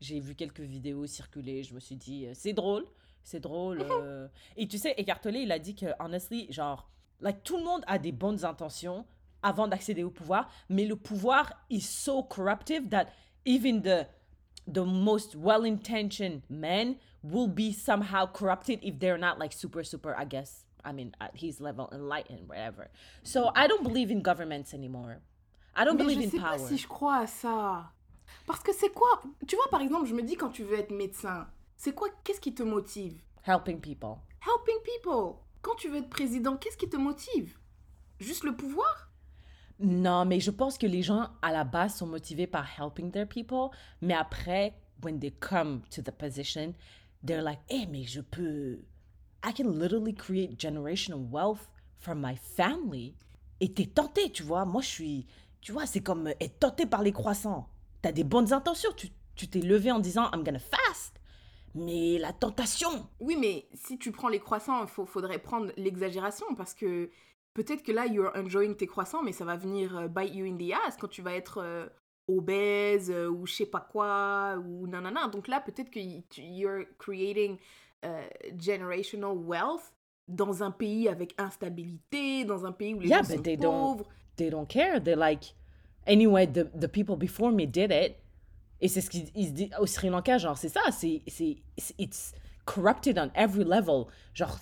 j'ai vu quelques vidéos circuler. Je me suis dit, euh, c'est drôle. C'est drôle. <laughs> Et tu sais, Écartelé, il a dit que, honestly, genre, like, tout le monde a des bonnes intentions avant d'accéder au pouvoir, mais le pouvoir is so corruptive that even the the most well-intentioned men will be somehow corrupted if they're not like super super I guess I mean, at his level, enlightened, whatever. So I don't believe in governments anymore. I don't Mais believe je in sais power. pas si je crois à ça. Parce que c'est quoi Tu vois, par exemple, je me dis quand tu veux être médecin, c'est quoi Qu'est-ce qui te motive? Helping people. Helping people. Quand tu veux être président, qu'est-ce qui te motive? Juste le pouvoir? Non, mais je pense que les gens à la base sont motivés par helping their people, mais après, when they come to the position, they're like, hey, mais je peux. I can literally create generational wealth from my family. Et t'es tenté, tu vois. Moi, je suis. Tu vois, c'est comme être tenté par les croissants. T'as des bonnes intentions. Tu t'es levé en disant, I'm gonna fast. Mais la tentation. Oui, mais si tu prends les croissants, il faudrait prendre l'exagération parce que peut-être que là, you're enjoying tes croissants, mais ça va venir euh, bite you in the ass quand tu vas être euh, obèse euh, ou je sais pas quoi ou nanana. Donc là, peut-être que you're creating euh, generational wealth dans un pays avec instabilité, dans un pays où les Yeah, gens but sont they don't- pauvres. they don't care. They're like, anyway, the, the people before me did it. Et c'est ce qu'ils ils se disent au Sri Lanka, genre, c'est ça, c'est, c'est, it's corrupted on every level. Genre,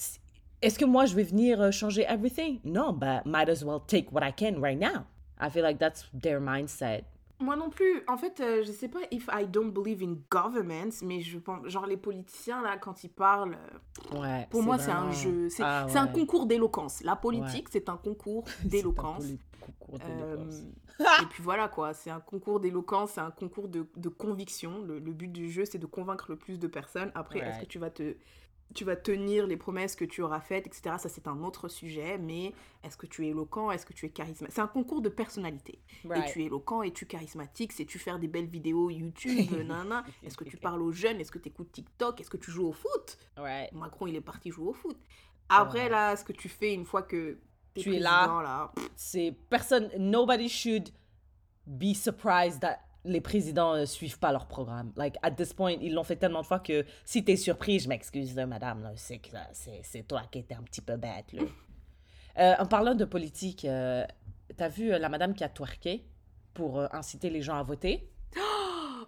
est-ce que moi, je vais venir euh, changer everything? Non, but might as well take what I can right now. I feel like that's their mindset. Moi non plus. En fait, euh, je sais pas if I don't believe in governments, mais je pense, genre les politiciens là, quand ils parlent, euh, Ouais. Pour moi, c'est un jeu. C'est Ah, un concours d'éloquence. La politique, c'est un concours <laughs> d'éloquence. Euh, d'éloquence. et puis voilà quoi, c'est un concours d'éloquence, c'est un concours de, de conviction. Le, le but du jeu, c'est de convaincre le plus de personnes. Après, est-ce que tu vas te tu vas tenir les promesses que tu auras faites, etc. Ça, c'est un autre sujet. Mais est-ce que tu es éloquent? Est-ce que tu es charismatique C'est un concours de personnalité. Et Right. tu es éloquent, es-tu charismatique Sais-tu faire des belles vidéos YouTube <laughs> nanana? Est-ce que tu parles aux jeunes? Est-ce que tu écoutes TikTok? Est-ce que tu joues au foot? Right. Macron, il est parti jouer au foot. Après, là, ce que tu fais une fois que Tu es là. là, c'est personne nobody should be surprised that les présidents ne suivent pas leur programme. Like at this point, ils l'ont fait tellement de fois que si t'es surpris, je m'excuse madame, c'est que c'est c'est toi qui étais un petit peu bête là. <laughs> Euh, en parlant de politique, euh, t'as vu euh, la madame qui a twerké pour euh, inciter les gens à voter? <gasps>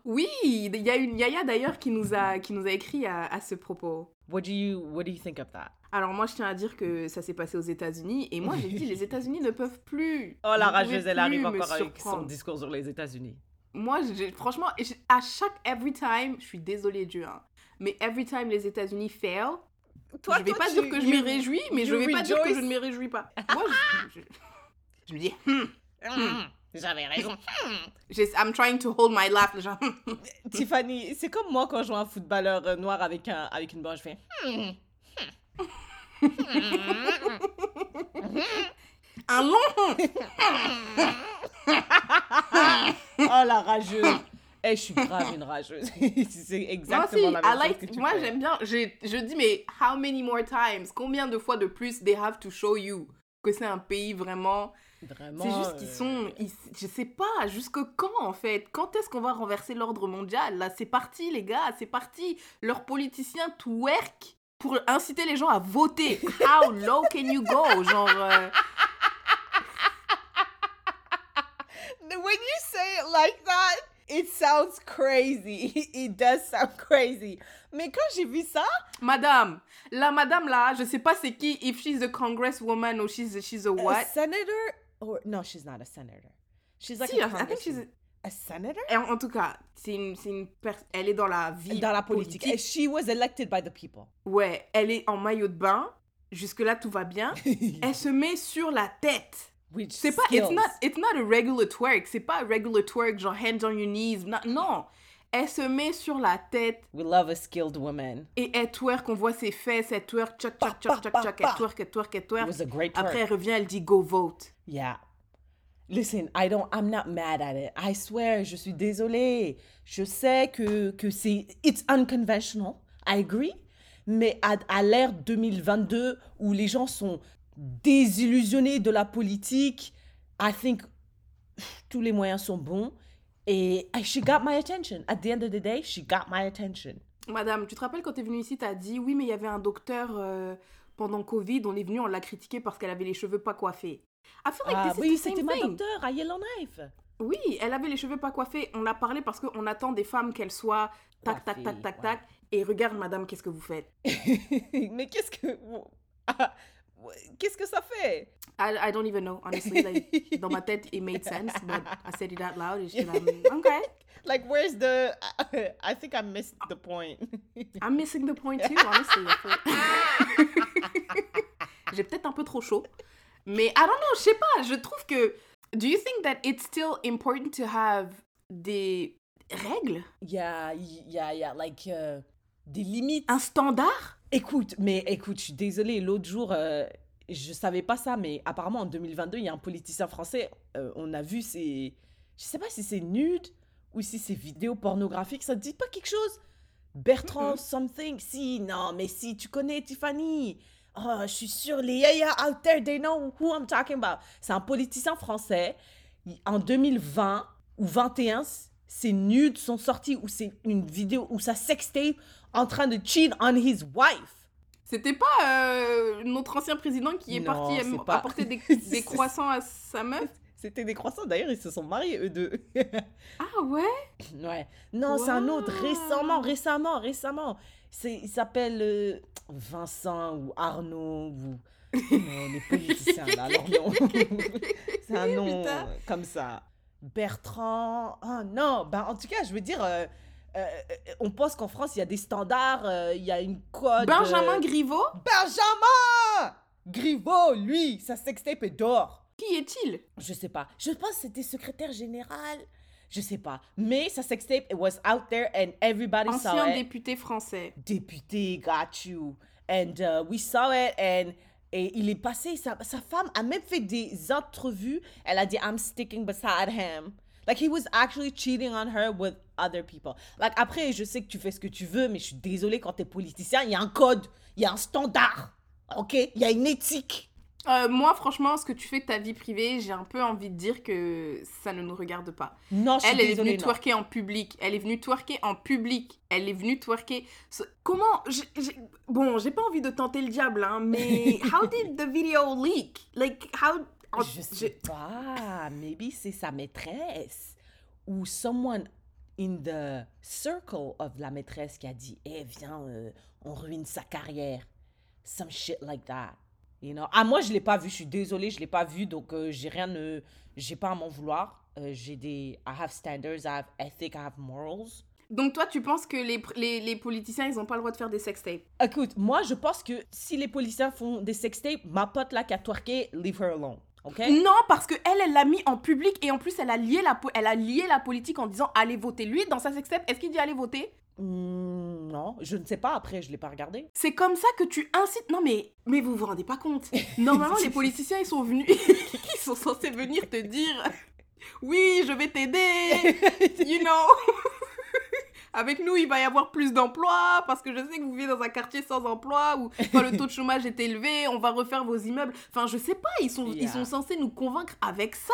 Oui, il y a une Yaya d'ailleurs qui nous a qui nous a écrit à, à ce propos. What do you what do you think of that? Alors moi, je tiens à dire que ça s'est passé aux États-Unis et moi j'ai dit <laughs> les États-Unis ne peuvent plus. Oh la rageuse, elle arrive encore avec son discours sur les États-Unis. Moi, franchement, à chaque every time, je suis désolée Dieu, hein, mais every time les États-Unis fail, Toi, je vais toi, pas tu- dire que je me réjouis, mais je vais pas dire que je ne me réjouis pas. <laughs> Moi, je, je- je me dis, hmm, Mm, J'avais raison. <laughs> I'm trying to hold my laugh, genre. <laughs> Tiffany, c'est comme moi quand je vois un footballeur euh, noir avec, un, avec une barre, je fais. Un long. Oh la rageuse! Eh, je suis grave une rageuse. <laughs> c'est Moi, exactement si, la I même like- chose que tu moi j'aime bien. Je, je dis, mais how many more times? Combien de fois de plus they have to show you que c'est un pays vraiment. Vraiment. C'est juste qu'ils euh, sont. ils- je sais pas, jusque quand en fait? Quand est-ce qu'on va renverser l'ordre mondial? Là, c'est parti, les gars, c'est parti. Leurs politiciens twerk pour inciter les gens à voter. How low can you go? Genre. euh, When you say it like that, it sounds crazy. <laughs> It does sound <laughs> crazy. Mais quand j'ai vu ça, Madame, la madame là, je sais pas c'est qui, if she's a congresswoman or she's, she's a a what? senator, or no, she's not a senator. She's like Si, a I think she's a senator? En, en tout cas, c'est une, c'est une pers- elle est dans la vie dans la politique. And she was elected by the people. Ouais, elle est en maillot de bain. Jusque-là, tout va bien. <laughs> Elle se met sur la tête. Which C'est pas, it's skills. not, it's not a regular twerk. C'est pas a regular twerk, genre hands on your knees. Non, non. Elle se met sur la tête We love a skilled woman. et elle twerk. On voit ses fesses. Elle twerk, tchac, pa, tchac, tchac. pa, Elle twerk, elle twerk, elle It twerk. was a great Après, twerk. elle revient, elle dit go vote. Yeah. Listen, I don't, I'm not mad at it. I swear, je suis désolée. Je sais que, que c'est, it's unconventional. I agree. Mais à, à l'ère 2022 où les gens sont désillusionnés de la politique, I think tous les moyens sont bons. Et she got my attention. At the end of the day, she got my attention. Madame, tu te rappelles quand t'es venue ici, t'as dit oui, mais il y avait un docteur euh, pendant Covid, on est venu, on l'a critiqué parce qu'elle avait les cheveux pas coiffés. I feel like Ah this oui, c'était ma thing. docteure à Yellowknife. Oui, elle avait les cheveux pas coiffés. On a parlé parce qu'on attend des femmes qu'elles soient tac, tac, tac, tac, ouais. tac. Et regarde, madame, qu'est-ce que vous faites <laughs> Mais qu'est-ce que... <laughs> Qu'est-ce que ça fait? I, I don't even know, honestly. Like, <laughs> dans ma tête, it made sense, but I said it out loud. Et j'étais <laughs> mm, okay. Like, where's the. I think I missed the point. I'm missing the point too, honestly. <laughs> J'ai peut-être un peu trop chaud. Mais I don't know, je sais pas. Je trouve que. Do you think that it's still important to have des règles? Yeah, yeah, yeah. Like, euh, des limites. Un standard? Écoute, mais écoute, je suis désolée. L'autre jour, euh, je savais pas ça, mais apparemment en 2022, il y a un politicien français. euh, on a vu ses. Je sais pas si c'est nude ou si c'est vidéo pornographique. Ça te dit pas quelque chose? Bertrand something. Si, non, mais si, tu connais Tiffany. Oh, je suis sûre, les yaya out there, they know who I'm talking about. C'est un politicien français. En 2020 ou 21, ses nudes sont sortis ou c'est une vidéo ou sa sextape en train de cheat on his wife. C'était pas euh, notre ancien président qui est Non, parti pas- apporter des, <laughs> des croissants à sa meuf? <laughs> C'était des croissants. D'ailleurs, ils se sont mariés, eux deux. <laughs> Ah ouais? ouais. Non, c'est un autre. Récemment, récemment, récemment. Il s'appelle euh, Vincent ou Arnaud ou... Non, les politiciens, là, leur nom. c'est un nom Putain. euh, comme ça. Bertrand. Oh non, ben, en tout cas, je veux dire, euh, euh, euh, on pense qu'en France, il y a des standards, euh, il y a une code. Benjamin Griveaux? Benjamin Griveaux, lui, sa sextape est d'or. Qui est-il? Je sais pas. Je pense que c'était secrétaire général. Je sais pas. Mais sa sextape, it was out there and everybody saw Ancien it. député français. Député, got you. And uh, we saw it and et il est passé, sa, sa femme a même fait des entrevues. Elle a dit, I'm sticking beside him. Like, he was actually cheating on her with other people. Like, après, je sais que tu fais ce que tu veux, mais je suis désolée, quand t'es politicien, il y a un code, il y a un standard, ok? Il y a une éthique. Euh, moi, franchement, ce que tu fais de ta vie privée, j'ai un peu envie de dire que ça ne nous regarde pas. Non, je suis Elle, elle est désolée, venue non. twerker en public. Elle est venue twerker en public. Elle est venue twerker. Comment Bon, j'ai pas envie de tenter le diable, hein, mais <laughs> how did the video leak? Like, how. Je sais pas. Maybe c'est sa maîtresse ou someone in the circle of la maîtresse qui a dit Eh, viens, euh, on ruine sa carrière. Some shit like that. You know? Ah, moi, je l'ai pas vu. Je suis désolée, je l'ai pas vu. Donc, euh, j'ai rien. euh, j'ai pas à m'en vouloir. Euh, j'ai des. I have standards, I have ethics, I have morals. Donc, toi, tu penses que les, les, les politiciens, ils ont pas le droit de faire des sextapes? Écoute, moi, je pense que si les policiers font des sextapes, ma pote là qui a twerké, leave her alone. Non, parce que elle, elle l'a mis en public et en plus, elle a lié la, po- elle a lié la politique en disant allez voter. Lui, dans sa sextape, est-ce qu'il dit allez voter? Hmm, non, je ne sais pas. Après, je l'ai pas regardé. C'est comme ça que tu incites. Non, mais, mais vous vous rendez pas compte. Normalement, les <laughs> politiciens, ils sont venus. <laughs> ils sont censés venir te dire Oui, je vais t'aider. <laughs> You know? Avec nous, il va y avoir plus d'emplois parce que je sais que vous vivez dans un quartier sans emploi où le taux de chômage est élevé, on va refaire vos immeubles. Enfin, je sais pas, ils sont, ils sont censés nous convaincre avec ça,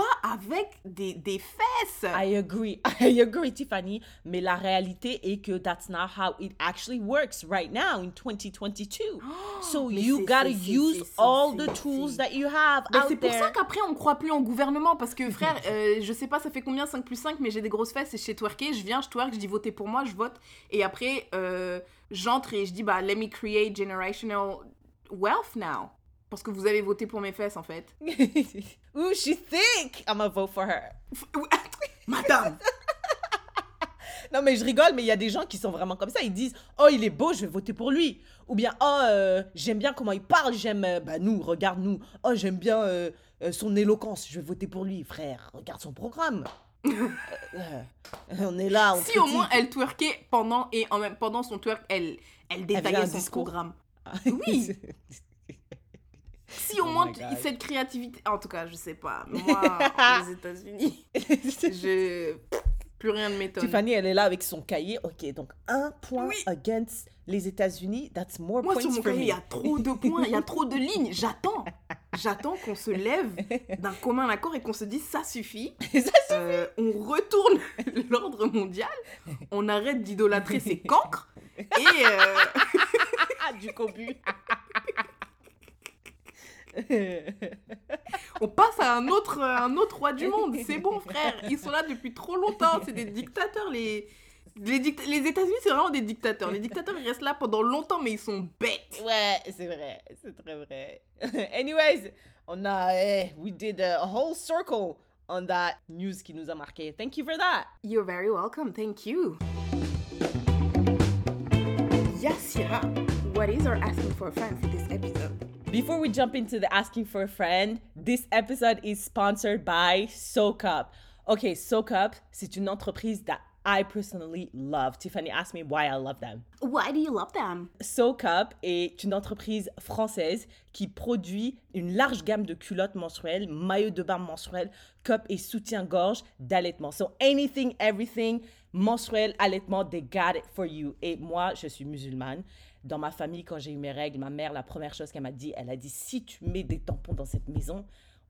pas avec des, des fesses. I agree. <laughs> I agree, Tiffany. Mais la réalité est que that's not how it actually works right now in 2022. <gasps> so mais you gotta use all the tools that you have Ben, out c'est pour there. ça qu'après on croit plus en gouvernement parce que frère, <laughs> euh, je sais pas ça fait combien 5 plus 5 mais j'ai des grosses fesses et je sais twerker, je viens, je twerk, je dis votez pour moi, je vote et après euh, j'entre et je dis bah let me create generational wealth now parce que vous avez voté pour mes fesses en fait. <laughs> Ooh, she thick. I'm gonna vote for her. <laughs> Madame <laughs> Non, mais je rigole, mais il y a des gens qui sont vraiment comme ça. Ils disent Oh, il est beau, je vais voter pour lui. Ou bien Oh, euh, j'aime bien comment il parle, j'aime. euh, bah, nous, regarde-nous. Oh, j'aime bien euh, son éloquence, je vais voter pour lui. Frère, regarde son programme. On est là, on Si au moins elle twerkait pendant et en même pendant son twerk, elle elle détaillait un son discours. programme. Ah, Oui. Si au Oh moins cette créativité, en tout cas, je sais pas. <laughs> Moi, aux États-Unis, <laughs> je plus rien ne m'étonne. Tiffany, elle est là avec son cahier. Ok, donc un point Oui. against les États-Unis. That's more Moi, points sur mon cahier, il y a trop de points, il y a trop de <laughs> lignes. J'attends. J'attends qu'on se lève d'un commun accord et qu'on se dise ça suffit. Ça, Euh, on retourne l'ordre mondial. On arrête d'idolâtrer ces cancres. Et euh, Ah, du cobu. On passe à un autre, un autre roi du monde. C'est bon, frère. Ils sont là depuis trop longtemps. C'est des dictateurs, les, Les, dict- les États-Unis, c'est vraiment des dictateurs. Les dictateurs, ils restent là pendant longtemps, mais ils sont bêtes. Ouais, c'est vrai, c'est très vrai. <laughs> Anyways, on a, eh, we did a whole circle on that news qui nous a marqué. Thank you for that. You're very welcome. Thank you. Yassira, what is our asking for a friend for this episode? Before we jump into the asking for a friend, this episode is sponsored by SoCup. Okay, SoCup, c'est une entreprise that I personally love. Tiffany asked me why I love them. Why do you love them? SoCup est une entreprise française qui produit une large gamme de culottes menstruelles, maillots de bain menstruels, cups et soutien-gorge d'allaitement. So anything, everything, menstruel, allaitement, they got it for you. Et moi, je suis musulmane. Dans ma famille, quand j'ai eu mes règles, ma mère, la première chose qu'elle m'a dit, elle a dit si tu mets des tampons dans cette maison,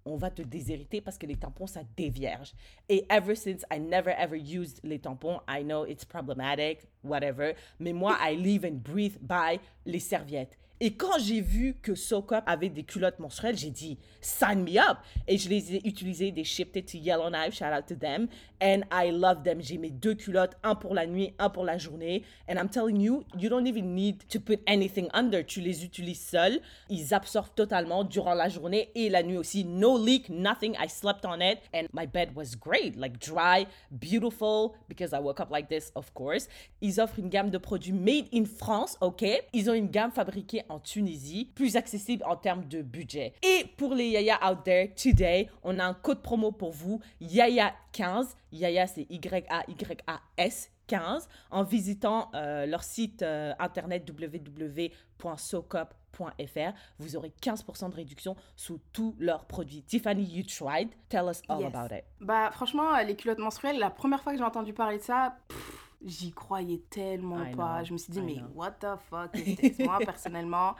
on va te déshériter parce que les tampons, ça dévierge. Et ever since, I never ever used les tampons. I know it's problematic, whatever. Mais moi, I live and breathe by les serviettes. Et quand j'ai vu que SoCup avait des culottes menstruelles, j'ai dit, sign me up. Et je les ai utilisées, des shipped it to Yellowknife, shout out to them. And I love them. J'ai mes deux culottes, un pour la nuit, un pour la journée. And I'm telling you, you don't even need to put anything under. Tu les utilises seuls. Ils absorbent totalement durant la journée et la nuit aussi. No leak, nothing. I slept on it and my bed was great. Like dry, beautiful, because I woke up like this, of course. Ils offrent une gamme de produits made in France, ok? Ils ont une gamme fabriquée en Tunisie, plus accessible en termes de budget. Et pour les Yaya out there, today, on a un code promo pour vous, Yaya15. Yaya, c'est Y-A-Y-A-S. 15 en visitant euh, leur site euh, internet www.socup.fr. Vous aurez 15% de réduction sous tous leurs produits. Tiffany, you tried? Tell us all Yes. about it. Bah, franchement, les culottes menstruelles, la première fois que j'ai entendu parler de ça, pff, j'y croyais tellement I pas. know, Je me suis dit, I mais know. what the fuck is this? Moi, personnellement,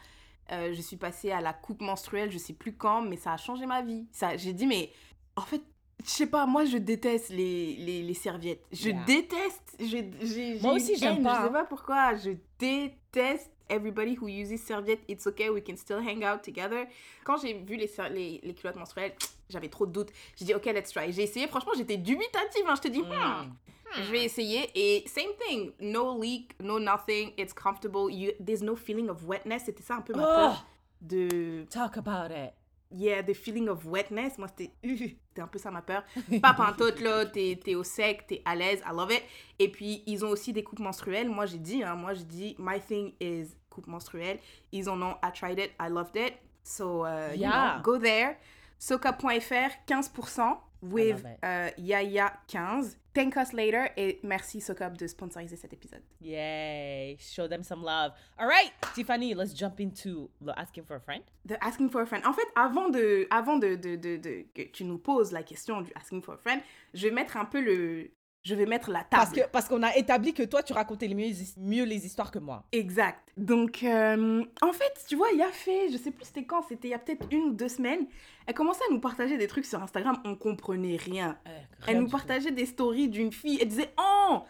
euh, je suis passée à la coupe menstruelle, je sais plus quand, mais ça a changé ma vie. Ça, j'ai dit, mais en fait, je sais pas, moi, je déteste les, les, les serviettes. Je Yeah. déteste. j'ai- j'ai- Moi aussi, j'aime pas, Je hein. sais pas pourquoi. Je déteste everybody who uses serviette. It's okay, we can still hang out together. Quand j'ai vu les, les, les culottes menstruelles, j'avais trop de doutes. J'ai dit, ok, let's try. J'ai essayé, franchement, j'étais dubitative. hein. Je te dis, hmm, je vais essayer. Et same thing. No leak, no nothing. It's comfortable. You, there's no feeling of wetness. C'était ça un peu ma Oh. peur de Talk about it. Yeah, the feeling of wetness. Moi, c'était c'était un peu ça ma peur. Pas pantoute, là, t'es t'es au sec, t'es à l'aise, I love it. Et puis, ils ont aussi des coupes menstruelles. Moi, j'ai dit, hein, moi, j'ai dit, my thing is coupe menstruelle. Ils en ont, I tried it, I loved it. So, uh, you Yeah. know, go there. Soca.fr, 15% with uh, Yaya15. Thank us later et merci Soca de sponsoriser cet épisode. Yay. Show them some love. All right, Tiffany, let's jump into the asking for a friend. The asking for a friend. En fait, avant de, avant de, de, de, de- que tu nous poses la question du asking for a friend, je vais mettre un peu le, je vais mettre la table. Parce que parce qu'on a établi que toi, tu racontais les mieux, mieux les histoires que moi. Exact. Donc, euh, en fait, tu vois, il y a fait, je sais plus c'était quand, c'était il y a peut-être une ou deux semaines, elle commençait à nous partager des trucs sur Instagram, on comprenait rien. Elle nous partageait des stories d'une fille, elle disait Oh,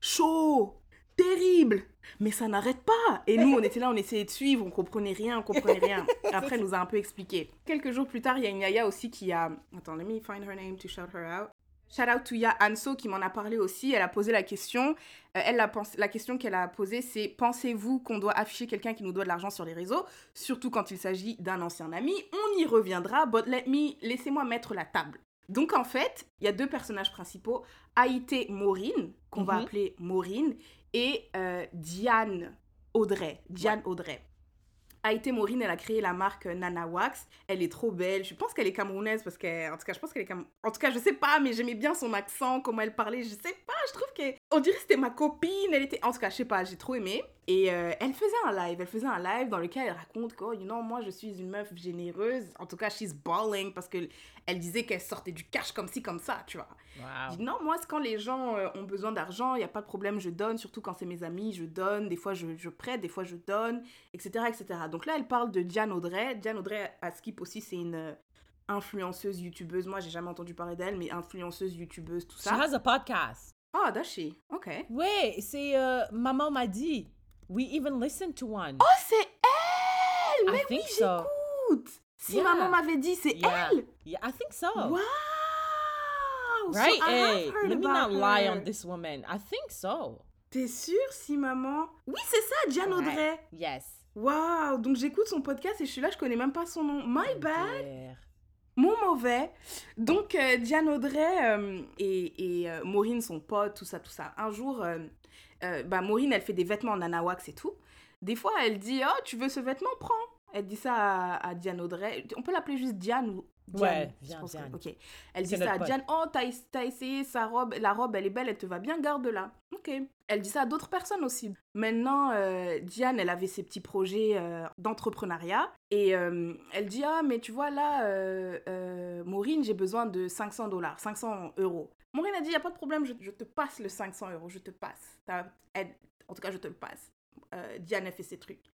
chaud, terrible, mais ça n'arrête pas. Et nous, on était là, on essayait de suivre, on comprenait rien, on comprenait rien. <laughs> Après, elle nous a un peu expliqué. Quelques jours plus tard, il y a une Yaya aussi qui a. Attends, let me find her name to shout her out. Shout out to Ya Anso qui m'en a parlé aussi. Elle a posé la question. Euh, elle, la, pense- la question qu'elle a posée, c'est Pensez-vous qu'on doit afficher quelqu'un qui nous doit de l'argent sur les réseaux Surtout quand il s'agit d'un ancien ami? On y reviendra, but let me, laissez-moi mettre la table. Donc en fait, il y a deux personnages principaux Haïté Maureen, qu'on va Mhm. appeler Maureen, et euh, Diane Audrey. Diane Audrey. Haïté Maureen, elle a créé la marque Nana Wax. Elle est trop belle. Je pense qu'elle est camerounaise parce que, en tout cas, je pense qu'elle est cam... En tout cas, je sais pas, mais j'aimais bien son accent, comment elle parlait. Je sais pas, je trouve que, on dirait que c'était ma copine. Elle était, en tout cas, je sais pas, j'ai trop aimé. Et euh, elle faisait un live. Elle faisait un live dans lequel elle raconte que, oh, you know, moi, je suis une meuf généreuse. En tout cas, she's balling parce que elle disait qu'elle sortait du cash comme ci, comme ça, tu vois. Je dis, non, moi, c'est quand les gens euh, ont besoin d'argent, il n'y a pas de problème, je donne, surtout quand c'est mes amis, je donne, des fois je, je prête, des fois je donne, etc., etc. Donc là, elle parle de Diane Audrey. Diane Audrey, à Skip aussi, c'est une euh, influenceuse youtubeuse. Moi, j'ai jamais entendu parler d'elle, mais influenceuse youtubeuse, tout She ça. has a podcast. Ah, does she? Ok. Ouais, c'est euh, maman m'a dit. We even listened to one. Oh, c'est elle! I Mais oui, so. j'écoute! Si Yeah. maman m'avait dit, c'est Yeah. elle! Yeah, I think so. So Right? Have Hey, let me not lie her. on this woman. I think so. T'es sûre, si maman? Oui, c'est ça, Diane. Audrey. Yes. Waouh, donc j'écoute son podcast et je suis là, je connais même pas son nom. My bad. Mon mauvais. Donc, euh, Diane Audrey euh, et, et euh, Maureen, son pote, tout ça, tout ça. Un jour, bah, Maureen, elle fait des vêtements en anawax et tout. Des fois, elle dit Oh, tu veux ce vêtement? Prends. Elle dit ça à, à Diane Audrey. On peut l'appeler juste Diane ou. Diane, Ouais, je que-. Ok. Elle dit ça à. Diane Oh, t'as essayé sa robe. La robe, elle est belle, elle te va bien, garde-la. Ok. Elle dit ça à d'autres personnes aussi. Maintenant, euh, Diane, elle avait ses petits projets euh, d'entrepreneuriat. Et euh, elle dit Ah, mais tu vois, là, Maureen, j'ai besoin de 500 dollars, 500 euros. Maureen a dit Il n'y a pas de problème, je, je te passe le 500 euros, je te passe. Elle- en tout cas, je te le passe. Diane, elle fait ses trucs.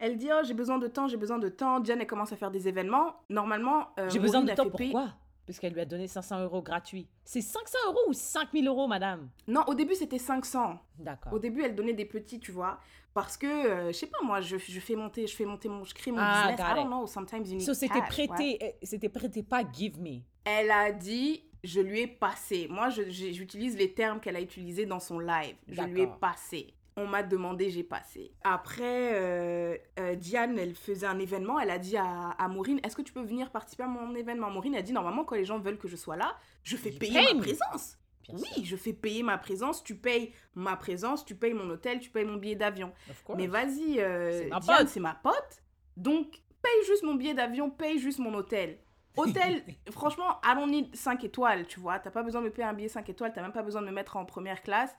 Elle dit Oh, j'ai besoin de temps, j'ai besoin de temps. Diane, elle commence à faire des événements. Normalement, euh, J'ai besoin de temps. fait Pourquoi Puisqu'elle lui a donné 500 euros gratuits. C'est 500 euros ou 5000 euros, madame? Non, au début, c'était 500. D'accord. Au début, elle donnait des petits, tu vois, parce que euh, je sais pas moi, je, je fais monter, je fais monter mon, je crée mon Ah, business. I don't know. Sometimes you need So, c'était cash, ouais. prêté, euh, c'était prêté pas give me. Elle a dit, je lui ai passé. Moi, j'utilise les termes qu'elle a utilisés dans son live. Je lui ai passé. On m'a demandé, j'ai passé. Après, euh, euh, Diane, elle faisait un événement. Elle a dit à, à Maureen, est-ce que tu peux venir participer à mon événement? Maureen a dit, normalement, quand les gens veulent que je sois là, je fais payer pay ma présence. Bien oui, sûr. je fais payer ma présence. Tu payes ma présence, tu payes mon hôtel, tu payes mon billet d'avion. Mais vas-y, euh, Diane, pote. c'est ma pote. Donc, paye juste mon billet d'avion, paye juste mon hôtel. Hôtel, <laughs> franchement, need 5 étoiles, tu vois. T'as pas besoin de me payer un billet 5 étoiles, t'as même pas besoin de me mettre en première classe.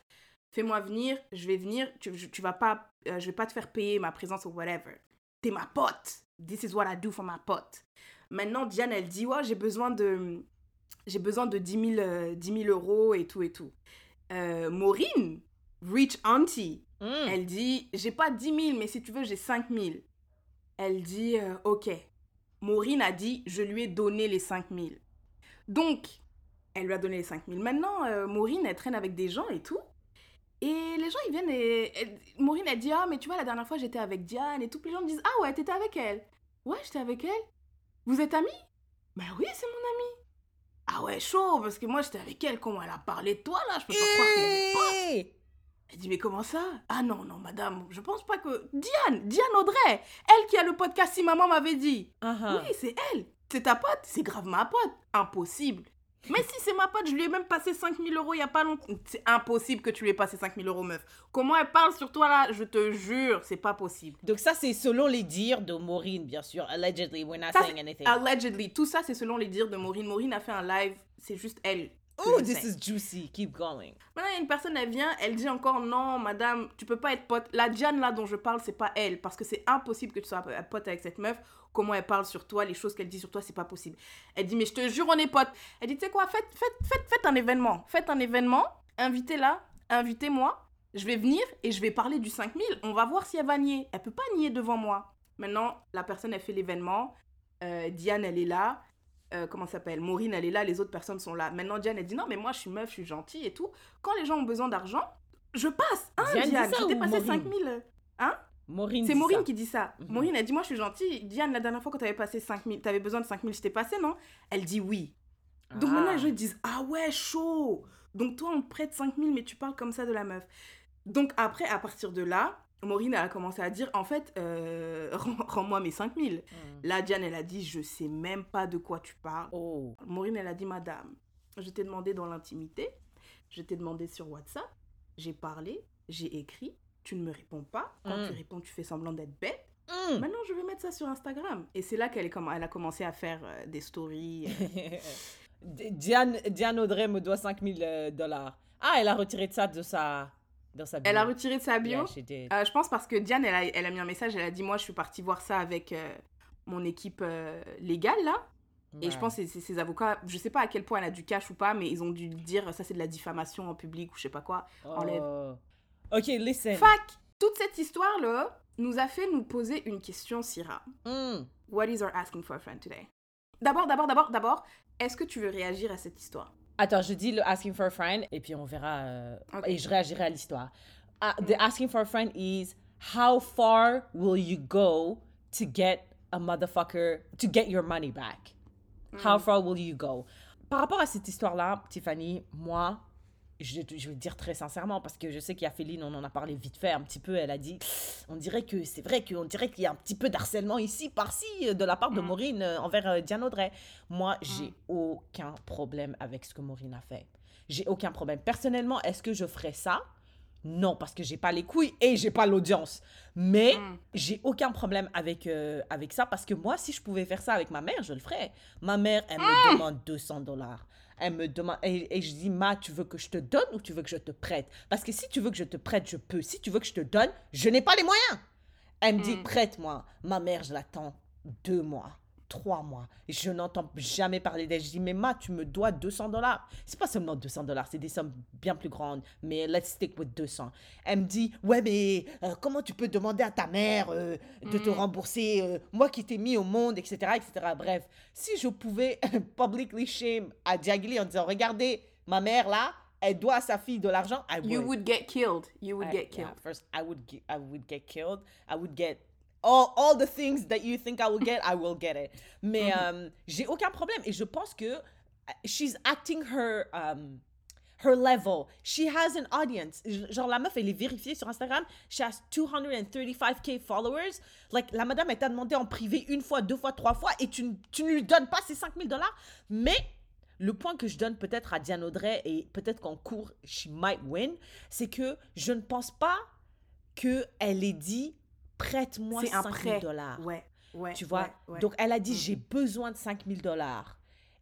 Fais-moi venir, je vais venir, tu, je- tu vas pas, euh, je vais pas te faire payer ma présence ou whatever. T'es ma pote. This is what I do for my pote. Maintenant, Diane, elle dit, ouais, j'ai besoin de, j'ai besoin de 10 000, euh, 10 000 euros et tout et tout. Euh, Maureen, rich auntie, Mm. elle dit, j'ai pas 10 000, mais si tu veux, j'ai 5 000. Elle dit, euh, ok. Maureen a dit, je lui ai donné les 5 000. Donc, elle lui a donné les 5 000. Maintenant, Maureen, elle traîne avec des gens et tout. Et les gens, ils viennent et... Maureen, elle dit, ah, mais tu vois, la dernière fois, j'étais avec Diane et tout. Les gens me disent, ah ouais, t'étais avec elle. Ouais, j'étais avec elle. Vous êtes amis? Ben oui, c'est mon amie. Ah ouais, chaud, parce que moi, j'étais avec elle. Comment elle a parlé de toi, là? Je peux pas croire potes. Hey! Elle dit, mais comment ça? Ah non, non, madame, je pense pas que... Diane, Diane Audrey, elle qui a le podcast Si Maman m'avait dit. Uh-huh. Oui, c'est elle. C'est ta pote C'est grave ma pote. Impossible. Mais si c'est ma pote, je lui ai même passé 5000 euros il y a pas longtemps. C'est impossible que tu lui aies passé 5000 euros, meuf. Comment elle parle sur toi là Je te jure, c'est pas possible. Donc ça, c'est selon les dires de Maureen, bien sûr. Allegedly, we're not Ça, saying anything. Allegedly, tout ça c'est selon les dires de Maureen. Maureen a fait un live, c'est juste elle. Oh, this is juicy. Keep going. Maintenant, il y a une personne, elle vient, elle dit encore non, madame, tu peux pas être pote. La Diane là dont je parle, c'est pas elle, parce que c'est impossible que tu sois pote avec cette meuf. Comment elle parle sur toi, les choses qu'elle dit sur toi, c'est pas possible. Elle dit, mais je te jure, on est potes. Elle dit, tu sais quoi, faites, faites, faites, faites un événement. Faites un événement, invitez-la, invitez-moi. Je vais venir et je vais parler du 5000. On va voir si elle va nier. Elle peut pas nier devant moi. Maintenant, la personne, elle fait l'événement. Euh, Diane, elle est là. Euh, comment ça s'appelle Maureen, elle est là, les autres personnes sont là. Maintenant, Diane, elle dit non, mais moi, je suis meuf, je suis gentille et tout. Quand les gens ont besoin d'argent, je passe. Hein, Diane Diane, ça je t'ai ou passé Maureen 5000. Hein? Maureen C'est Maureen ça. qui dit ça. Mhm. Maureen, elle dit moi, je suis gentille. Diane, la dernière fois quand t'avais passé 5000, t'avais besoin de 5000, je t'ai passé, non? Elle dit oui. Donc Ah. maintenant, les gens disent Ah ouais, chaud Donc toi, on te prête 5000, mais tu parles comme ça de la meuf. Donc après, à partir de là, Maureen, elle a commencé à dire En fait, euh, <laughs> rends- rends-moi mes 5000. Mm. Là, Diane, elle a dit Je sais même pas de quoi tu parles. Oh. Maureen, elle a dit Madame, je t'ai demandé dans l'intimité, je t'ai demandé sur WhatsApp, j'ai parlé, j'ai écrit, tu ne me réponds pas. Quand Mm. tu réponds, tu fais semblant d'être bête. Mm. Maintenant, je vais mettre ça sur Instagram. Et c'est là qu'elle elle a commencé à faire euh, des stories. euh, <laughs> Diane, Diane Audrey me doit 5000 dollars. Ah, elle a retiré de ça de sa, dans sa bio. Elle a retiré de sa bio. Yeah. Euh, je pense parce que Diane, elle a, elle a mis un message, elle a dit, moi, je suis partie voir ça avec euh, mon équipe euh, légale, là. Et je pense que ses avocats, je sais pas à quel point elle a du cash ou pas, mais ils ont dû dire, ça c'est de la diffamation en public ou je sais pas quoi. enlève. Oh. Ok, listen. Fac, toute cette histoire-là nous a fait nous poser une question, Syrah. Mm. What is our asking for a friend today? D'abord, d'abord, d'abord, d'abord, est-ce que tu veux réagir à cette histoire? Attends, je dis le asking for a friend et puis on verra. euh. Et je réagirai à l'histoire. Ah, the asking for a friend is how far will you go to get a motherfucker, to get your money back? How far will you go? par rapport à cette histoire-là, Tiffany, moi, je, je vais dire très sincèrement, parce que je sais qu'il y a Féline, on en a parlé vite fait un petit peu, elle a dit, on dirait que c'est vrai qu'on dirait qu'il y a un petit peu d'harcèlement ici, par-ci, euh, de la part de Mm. Maureen euh, envers euh, Diane Audrey. Moi, j'ai Mm. aucun problème avec ce que Maureen a fait. J'ai aucun problème. Personnellement, est-ce que je ferais ça? Non, parce que j'ai pas les couilles et j'ai pas l'audience. Mais Mm. j'ai aucun problème avec, euh, avec ça parce que moi, si je pouvais faire ça avec ma mère, je le ferais. Ma mère, elle me demande 200 dollars. Elle me demande. Et, et je dis, Ma, tu veux que je te donne ou tu veux que je te prête? Parce que si tu veux que je te prête, je peux. Si tu veux que je te donne, je n'ai pas les moyens. Elle me dit, Mm. prête-moi. Ma mère, je l'attends deux mois, trois mois. Je n'entends jamais parler d'elle. Je dis, mais Ma, tu me dois 200 dollars. C'est pas seulement 200 dollars, c'est des sommes bien plus grandes. Mais let's stick with 200. Elle me dit, ouais, mais euh, comment tu peux demander à ta mère euh, de te Mm. rembourser, euh, moi qui t'ai mis au monde, etc., etc. Bref, si je pouvais <laughs> publicly shame à Diagli en disant, regardez, ma mère là, elle doit à sa fille de l'argent, I You would. get killed. You would I- get yeah, killed. first, I would get, I would get killed. I would get all, all the things that you think I will get, I will get it. Mais Mm-hmm. euh, j'ai aucun problème et je pense que euh, she's acting her um, her level. She has an audience. Genre la meuf elle est vérifiée sur Instagram. She has 235k followers. Like la madame elle t'a demandé en privé une fois, deux fois, trois fois et tu, tu ne lui donnes pas ces 5000 dollars. Mais le point que je donne peut-être à Diane Audrey et peut-être qu'en cours, she might win, c'est que je ne pense pas que elle ait dit prête-moi C'est un 5000 prêt. dollars. Ouais, ouais. Tu vois? ouais. Donc elle a dit Mm. j'ai besoin de 5000 dollars.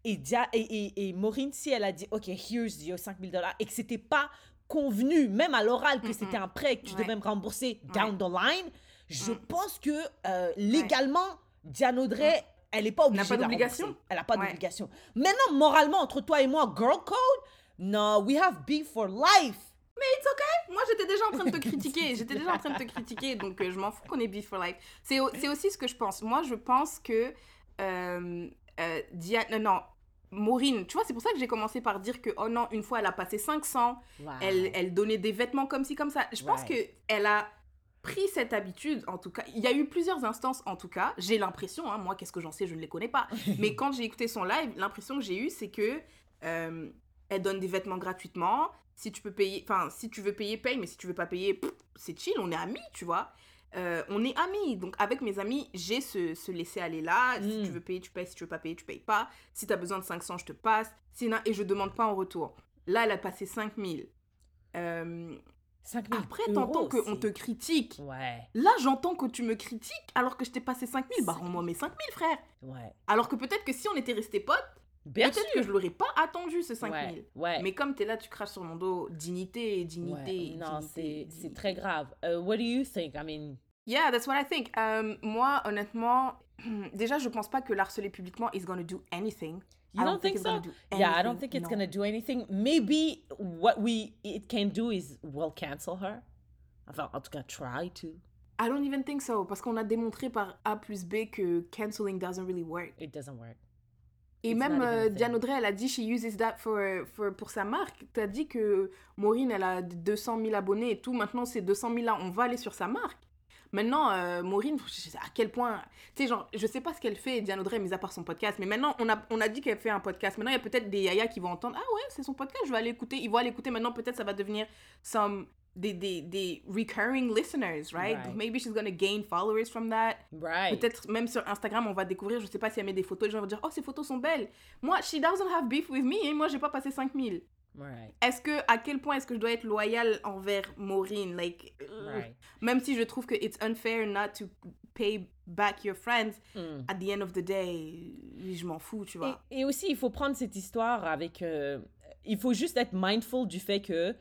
Et, Dia- et, et, et Maureen, si elle a dit ok, here's your 5000 dollars et que c'était pas convenu, même à l'oral, que Mm, c'était mm. un prêt que tu devais me rembourser down the line, je Mm. pense que euh, légalement, Diane Audrey, elle n'est pas obligée pas de la d'obligation. Elle n'a pas d'obligation. Maintenant, moralement, entre toi et moi, girl code, no, we have beef for life. Moi, j'étais déjà en train de te <laughs> critiquer. J'étais déjà en train de te critiquer. Donc, euh, je m'en fous qu'on ait beef for life. C'est au- c'est aussi ce que je pense. Moi, je pense que. Euh, euh, Diane. Non, non. Maureen, tu vois, c'est pour ça que j'ai commencé par dire que, oh non, une fois, elle a passé 500. Wow. Elle, elle donnait des vêtements comme ci, comme ça. Je pense Right. que elle a pris cette habitude, en tout cas. Il y a eu plusieurs instances, en tout cas. J'ai l'impression, hein, moi, qu'est-ce que j'en sais, je ne les connais pas. <laughs> Mais quand j'ai écouté son live, l'impression que j'ai eue, c'est que euh, elle donne des vêtements gratuitement. Si tu peux payer, enfin, si tu veux payer, paye, mais si tu veux pas payer, c'est chill, on est amis, tu vois. Euh, on est amis. Donc, avec mes amis, j'ai ce, ce laisser-aller là. Si Mm. tu veux payer, tu payes. Si tu veux pas payer, tu payes pas. Si tu as besoin de 500, je te passe. Sinon, et je demande pas en retour. Là, elle a passé 5000. Euh, 5000 après, t'entends qu'on te critique. Ouais, Là, j'entends que tu me critiques alors que je t'ai passé 5000. Bah, rends-moi mes 5000, frère. ouais. Alors que peut-être que si on était restés potes, peut-être sûr. que je l'aurais pas attendu, ce 5000. Ouais, ouais. Mais comme t'es là, tu craches sur mon dos. Dignité, dignité. Ouais, Non, c'est très grave. Uh, what do you think? I mean, Yeah, that's what I think. Euh, moi, honnêtement, <clears throat> déjà, je pense pas que l'harceler publiquement is gonna do anything. you I don't think it's so? do Yeah, I don't think it's no. gonna do anything. Maybe what we it can do is we'll cancel her. Enfin, en tout cas, try to. I don't even think so. Parce qu'on a démontré par A plus B que canceling doesn't really work. It doesn't work. Et It's même euh. Diane Audrey, elle a dit she uses that for, for, pour sa marque. T'as dit que Maureen, elle a 200 000 abonnés et tout. Maintenant, ces 200 000 là, on va aller sur sa marque. Maintenant, euh, Maureen, à quel point. Tu sais, genre, je sais pas ce qu'elle fait, Diane Audrey, mis à part son podcast. Mais maintenant, on a, on a dit qu'elle fait un podcast. Maintenant, il y a peut-être des yaya qui vont entendre Ah ouais, c'est son podcast, je vais aller écouter. Ils vont aller écouter. Maintenant, peut-être ça va devenir some. Des, des, des recurring listeners, right? Right. Maybe she's gonna gain followers from that. Right. Peut-être même sur Instagram, on va découvrir, je sais pas si elle met des photos, les gens vont dire Oh, ces photos sont belles. Moi, she doesn't have beef with me, et moi, j'ai pas passé 5000. Right. Est-ce que, à quel point est-ce que je dois être loyale envers Maureen? Like, Right. même si je trouve que it's unfair not to pay back your friends, Mm. at the end of the day, je m'en fous, tu vois. Et, et aussi, il faut prendre cette histoire avec. euh, il faut juste être mindful du fait que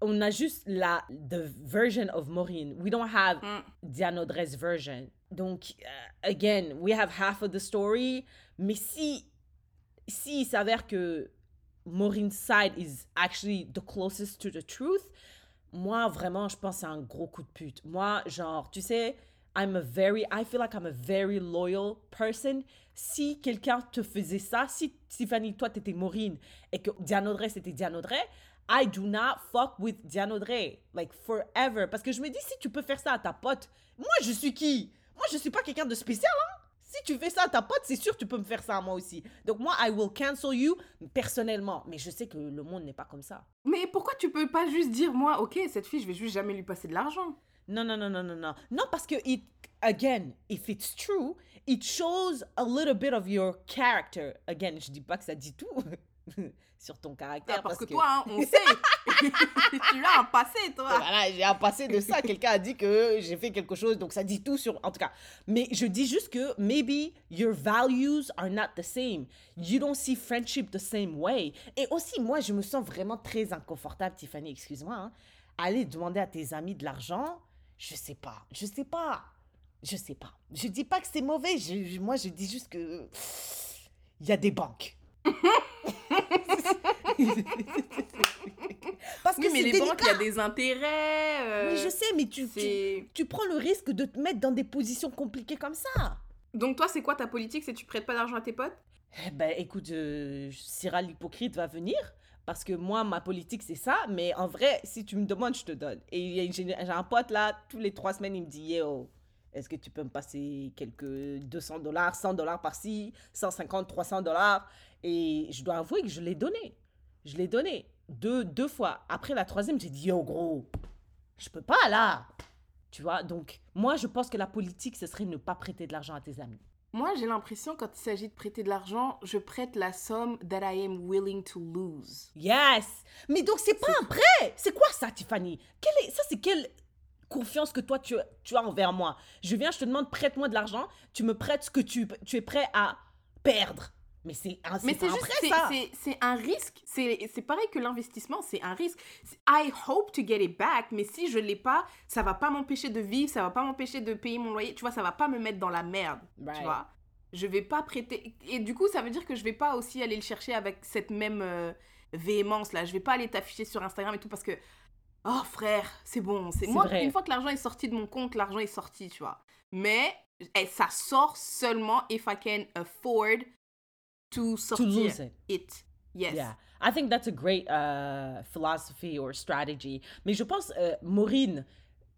on a juste la the version of Maureen. We don't have Mm. Diane Audrey's version. Donc, euh, again, we have half of the story. Mais si, si il s'avère que Maureen's side is actually the closest to the truth, moi, vraiment, je pense c'est un gros coup de pute. Moi, genre, tu sais, I'm a very, I feel like I'm a very loyal person. Si quelqu'un te faisait ça, si Tiffany, toi, t'étais Maureen et que Diane Audrey, c'était Diane Audrey, I do not fuck with Diane Audrey, like forever. Parce que je me dis, si tu peux faire ça à ta pote, moi, je suis qui? Moi, je suis pas quelqu'un de spécial, hein? Si tu fais ça à ta pote, c'est sûr que tu peux me faire ça à moi aussi. Donc moi, I will cancel you personnellement. Mais je sais que le monde n'est pas comme ça. Mais pourquoi tu peux pas juste dire, moi, ok, cette fille, je vais juste jamais lui passer de l'argent? Non, non, non, non, non, non. Non, parce que, it, again, if it's true, it shows a little bit of your character. Again, je dis pas que ça dit tout <laughs> sur ton caractère. Ah, parce, que, toi, hein, on sait. <laughs> tu as un passé, toi. Voilà, j'ai un passé de ça. Quelqu'un a dit que j'ai fait quelque chose, donc ça dit tout sur. En tout cas, mais je dis juste que maybe your values are not the same. You don't see friendship the same way. Et aussi, moi, je me sens vraiment très inconfortable, Tiffany, excuse-moi. Hein. Aller demander à tes amis de l'argent, je sais pas. Je sais pas. Je sais pas. Je dis pas que c'est mauvais. Je, moi, je dis juste que. Il y a des banques. <laughs> Parce que mais les banques, il y a des intérêts. Euh, oui, je sais, mais tu, tu, tu, prends le risque de te mettre dans des positions compliquées comme ça. Donc toi, c'est quoi ta politique C'est tu prêtes pas d'argent à tes potes? Eh Ben écoute, euh, l'hypocrite va venir. Parce que moi, ma politique, c'est ça. Mais en vrai, si tu me demandes, je te donne. Et j'ai un pote là, tous les trois semaines, il me dit Yo, est-ce que tu peux me passer quelques 200 dollars, 100 dollars par-ci, 150, 300 dollars? Et je dois avouer que je l'ai donné. Je l'ai donné deux, deux fois. Après la troisième, j'ai dit, yo, gros, je peux pas là. Tu vois, donc moi, je pense que la politique, ce serait ne pas prêter de l'argent à tes amis. Moi, j'ai l'impression, quand il s'agit de prêter de l'argent, je prête la somme that I am willing to lose. Yes! Mais donc, c'est pas un prêt! C'est quoi ça, Tiffany? Quelle est... Ça, c'est quelle confiance que toi, tu, tu as envers moi? Je viens, je te demande, prête-moi de l'argent. Tu me prêtes ce que tu, tu es prêt à perdre. Mais c'est un, Mais c'est juste, c'est un risque. C'est pareil que l'investissement, c'est un risque. I hope to get it back, mais si je l'ai pas, ça va pas m'empêcher de vivre, ça va pas m'empêcher de payer mon loyer. Tu vois, ça va pas me mettre dans la merde. Tu vois, je vais pas prêter. Et du coup, ça veut dire que je vais pas aussi aller le chercher avec cette même euh, véhémence là. Je vais pas aller t'afficher sur Instagram et tout parce que oh frère, c'est bon. C'est moi. Une fois que l'argent est sorti de mon compte, l'argent est sorti, tu vois. Mais eh, ça sort seulement if I can afford to sortir to lose it. it. Yes. Yeah. I think that's a great uh, philosophy or strategy. Mais je pense, euh, Maureen,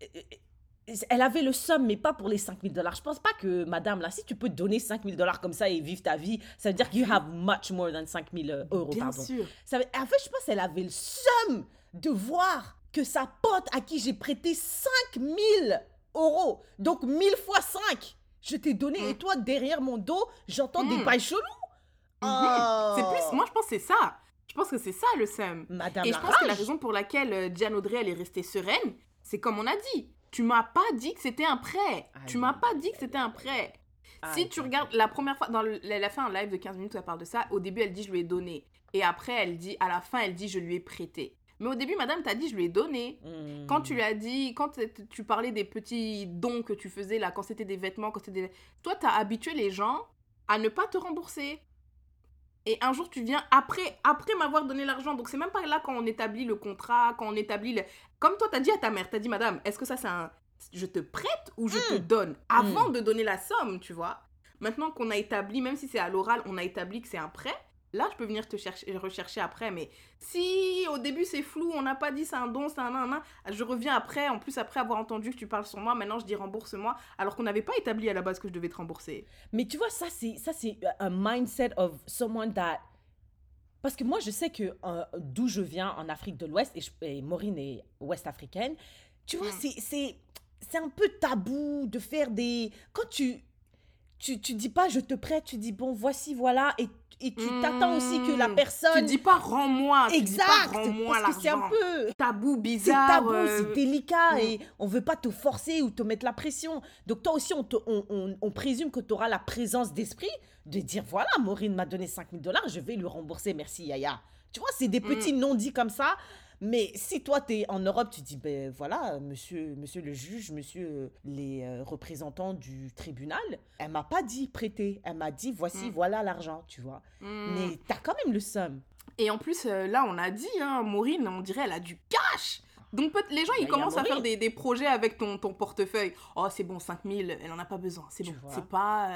euh, euh, elle avait le somme, mais pas pour les 5000 dollars. Je pense pas que, madame, là, si tu peux donner 5000 dollars comme ça et vivre ta vie, ça veut dire que you have much more than 5000 euros. Bien sûr. Ça, en fait, je pense qu'elle avait le somme de voir que sa pote à qui j'ai prêté 5000 euros, donc 1000 fois 5, je t'ai donné, mm. et toi, derrière mon dos, j'entends des mm. bails chelous. Oh. C'est plus, moi je pense que c'est ça. Je pense que c'est ça le seum. Madame Et je pense que la raison pour laquelle euh, Diane Audrey elle est restée sereine, c'est comme on a dit. Tu m'as pas dit que c'était un prêt. Tu m'as pas dit que c'était un prêt. Si tu regardes la première fois, dans le, elle a fait un live de 15 minutes où elle parle de ça. Au début, elle dit je lui ai donné. Et après, elle dit, à la fin, elle dit je lui ai prêté. Mais au début, madame, t'as dit je lui ai donné. Hmm. Quand tu lui as dit, quand tu parlais des petits dons que tu faisais là, quand c'était des vêtements, quand c'était des... Toi, t'as habitué les gens à ne pas te rembourser. Et un jour, tu viens après, après m'avoir donné l'argent. Donc, c'est même pas là quand on établit le contrat, quand on établit le... Comme toi, t'as dit à ta mère, t'as dit, madame, est-ce que ça, c'est un... Je te prête ou je te hmm. donne Avant hmm. de donner la somme, tu vois? Maintenant qu'on a établi, même si c'est à l'oral, on a établi que c'est un prêt, Là, je peux venir te chercher, rechercher après, mais si au début c'est flou, on n'a pas dit c'est un don, c'est un nan, je reviens après, en plus après avoir entendu que tu parles sur moi, maintenant je dis rembourse-moi, alors qu'on n'avait pas établi à la base que je devais te rembourser. Mais tu vois, ça c'est ça c'est un mindset of someone that parce que moi je sais que euh, d'où je viens en Afrique de l'Ouest et, Maureen est ouest africaine, tu vois, mm. c'est c'est un peu tabou de faire des quand tu tu, tu dis pas je te prête, tu dis bon voici voilà et, et tu t'attends aussi que la hmm. personne. Tu dis pas rends-moi. Exact. Rends-moi parce que c'est un peu tabou bizarre. C'est tabou, c'est euh, délicat hmm. et on veut pas te forcer ou te mettre la pression. Donc toi aussi on, te, on, on, on présume que tu auras la présence d'esprit de dire voilà Maureen m'a donné 5000 dollars, je vais lui rembourser merci Yaya. Tu vois c'est des hmm. petits non-dits comme ça mais si toi, tu es en Europe, tu dis, ben voilà, monsieur, monsieur le juge, monsieur euh, les euh, représentants du tribunal, elle m'a pas dit prêter, elle m'a dit, voici, mm. voilà l'argent, tu vois. Mm. Mais tu as quand même le somme. Et en plus, euh, là, on a dit, hein, Maureen, on dirait, elle a du cash. Donc les gens, ils bah, commencent à faire des, des, projets avec ton, ton portefeuille. Oh, c'est bon, 5000, elle en a pas besoin, c'est bon. C'est pas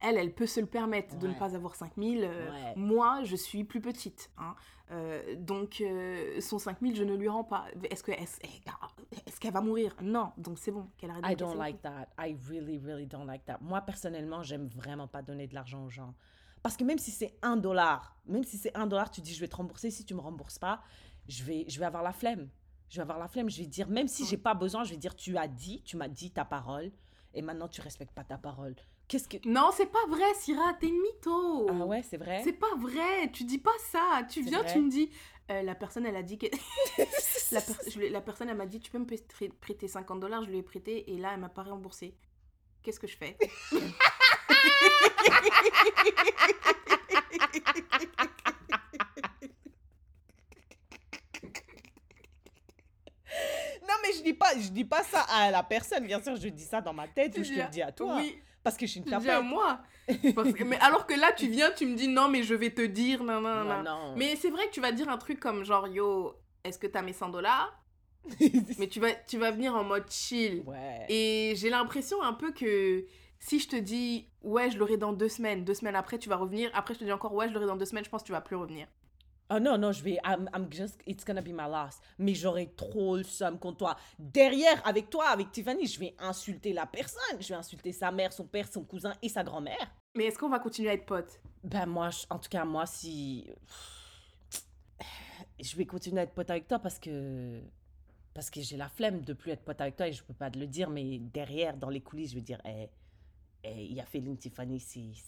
elle, elle peut se le permettre de ne pas avoir 5000. Euh, moi, je suis plus petite. Hein. Euh, donc, euh, son 5000, je ne lui rends pas. Est-ce qu'elle est, qu'elle va mourir? Non, donc c'est bon, qu'elle arrête de I don't like that. I really, really don't like that. Moi, personnellement, j'aime vraiment pas donner de l'argent aux gens. Parce que même si c'est un dollar, même si c'est un dollar, tu dis je vais te rembourser. Si tu me rembourses pas, je vais, je vais avoir la flemme. Je vais avoir la flemme. Je vais dire, même si j'ai pas besoin, je vais dire tu as dit, tu m'as dit ta parole, et maintenant tu respectes pas ta parole. Qu'est-ce que. Non, c'est pas vrai, Syrah, t'es une mytho. Ah ouais, c'est vrai. C'est pas vrai, tu dis pas ça. Tu viens, tu me dis, euh, la personne, elle a dit que. <laughs> la, per- je lui- la personne, elle m'a dit, tu peux me prêter- prêter 50 dollars, je lui ai prêté, et là, elle m'a pas remboursé. Qu'est-ce que je fais? Non, mais je dis pas, je dis pas ça à la personne. Bien sûr, je dis ça dans ma tête ou je te le dis à toi. Oui, Parce que je suis une tu dis à tapette. moi. Parce que- mais alors que là, tu viens, tu me dis, non, mais je vais te dire, non, non, Non, non. non. Mais c'est vrai que tu vas dire un truc comme genre, yo, est-ce que t'as mes 100 dollars? <laughs> Mais tu vas, tu vas venir en mode chill. ouais. Et j'ai l'impression un peu que si je te dis, ouais, je l'aurai dans deux semaines, deux semaines après, tu vas revenir. Après, je te dis encore, ouais, je l'aurai dans deux semaines, je pense que tu vas plus revenir. Oh non, non, je vais. I'm, I'm just. It's gonna be my last. Mais j'aurai trop le somme contre toi. Derrière, avec toi, avec Tiffany, je vais insulter la personne. Je vais insulter sa mère, son père, son cousin et sa grand-mère. Mais est-ce qu'on va continuer à être potes? Ben, moi, je- en tout cas, moi, si. Je vais continuer à être pote avec toi parce que. Parce que j'ai la flemme de plus être pote avec toi et je peux pas te le dire, mais derrière, dans les coulisses, je vais dire, eh, eh, il y a Féline Tiffany, si, si-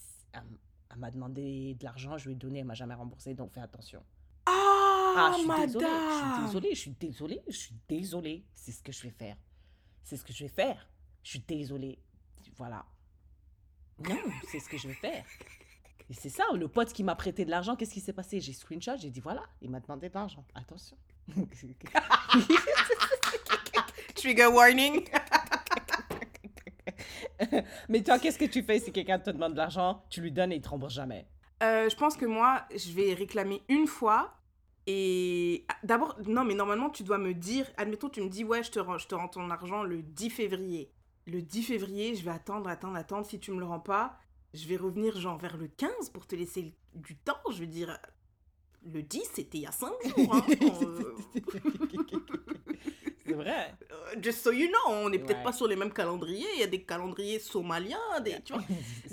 elle, m'a demandé de l'argent, je lui ai donné, elle m'a jamais remboursé, donc fais attention. Ah, Ah, je suis madame désolée, je suis désolée, je suis désolée, je suis désolée. C'est ce que je vais faire. C'est ce que je vais faire. Je suis désolée. Voilà. Non, c'est ce que je vais faire. Et c'est ça, le pote qui m'a prêté de l'argent, qu'est-ce qui s'est passé? J'ai screenshot, j'ai dit voilà, il m'a demandé de l'argent. Attention. <laughs> <laughs> Trigger warning <laughs> <laughs> Mais toi, qu'est-ce que tu fais si quelqu'un te demande de l'argent Tu lui donnes et il te rembourse jamais? Euh, Je pense que moi, je vais réclamer une fois. Et ah, d'abord, non, mais normalement, tu dois me dire, admettons, tu me dis, ouais, je te rends, je te rends ton argent le 10 février. Le 10 février, je vais attendre, attendre, attendre. Si tu me le rends pas, je vais revenir genre vers le 15 pour te laisser du temps. Je veux dire, le 10, c'était il y a 5 jours. Hein. <laughs> <laughs> c'est vrai. Euh, just so you know, on n'est peut-être pas sur les mêmes calendriers. Il y a des calendriers somaliens, des, tu vois.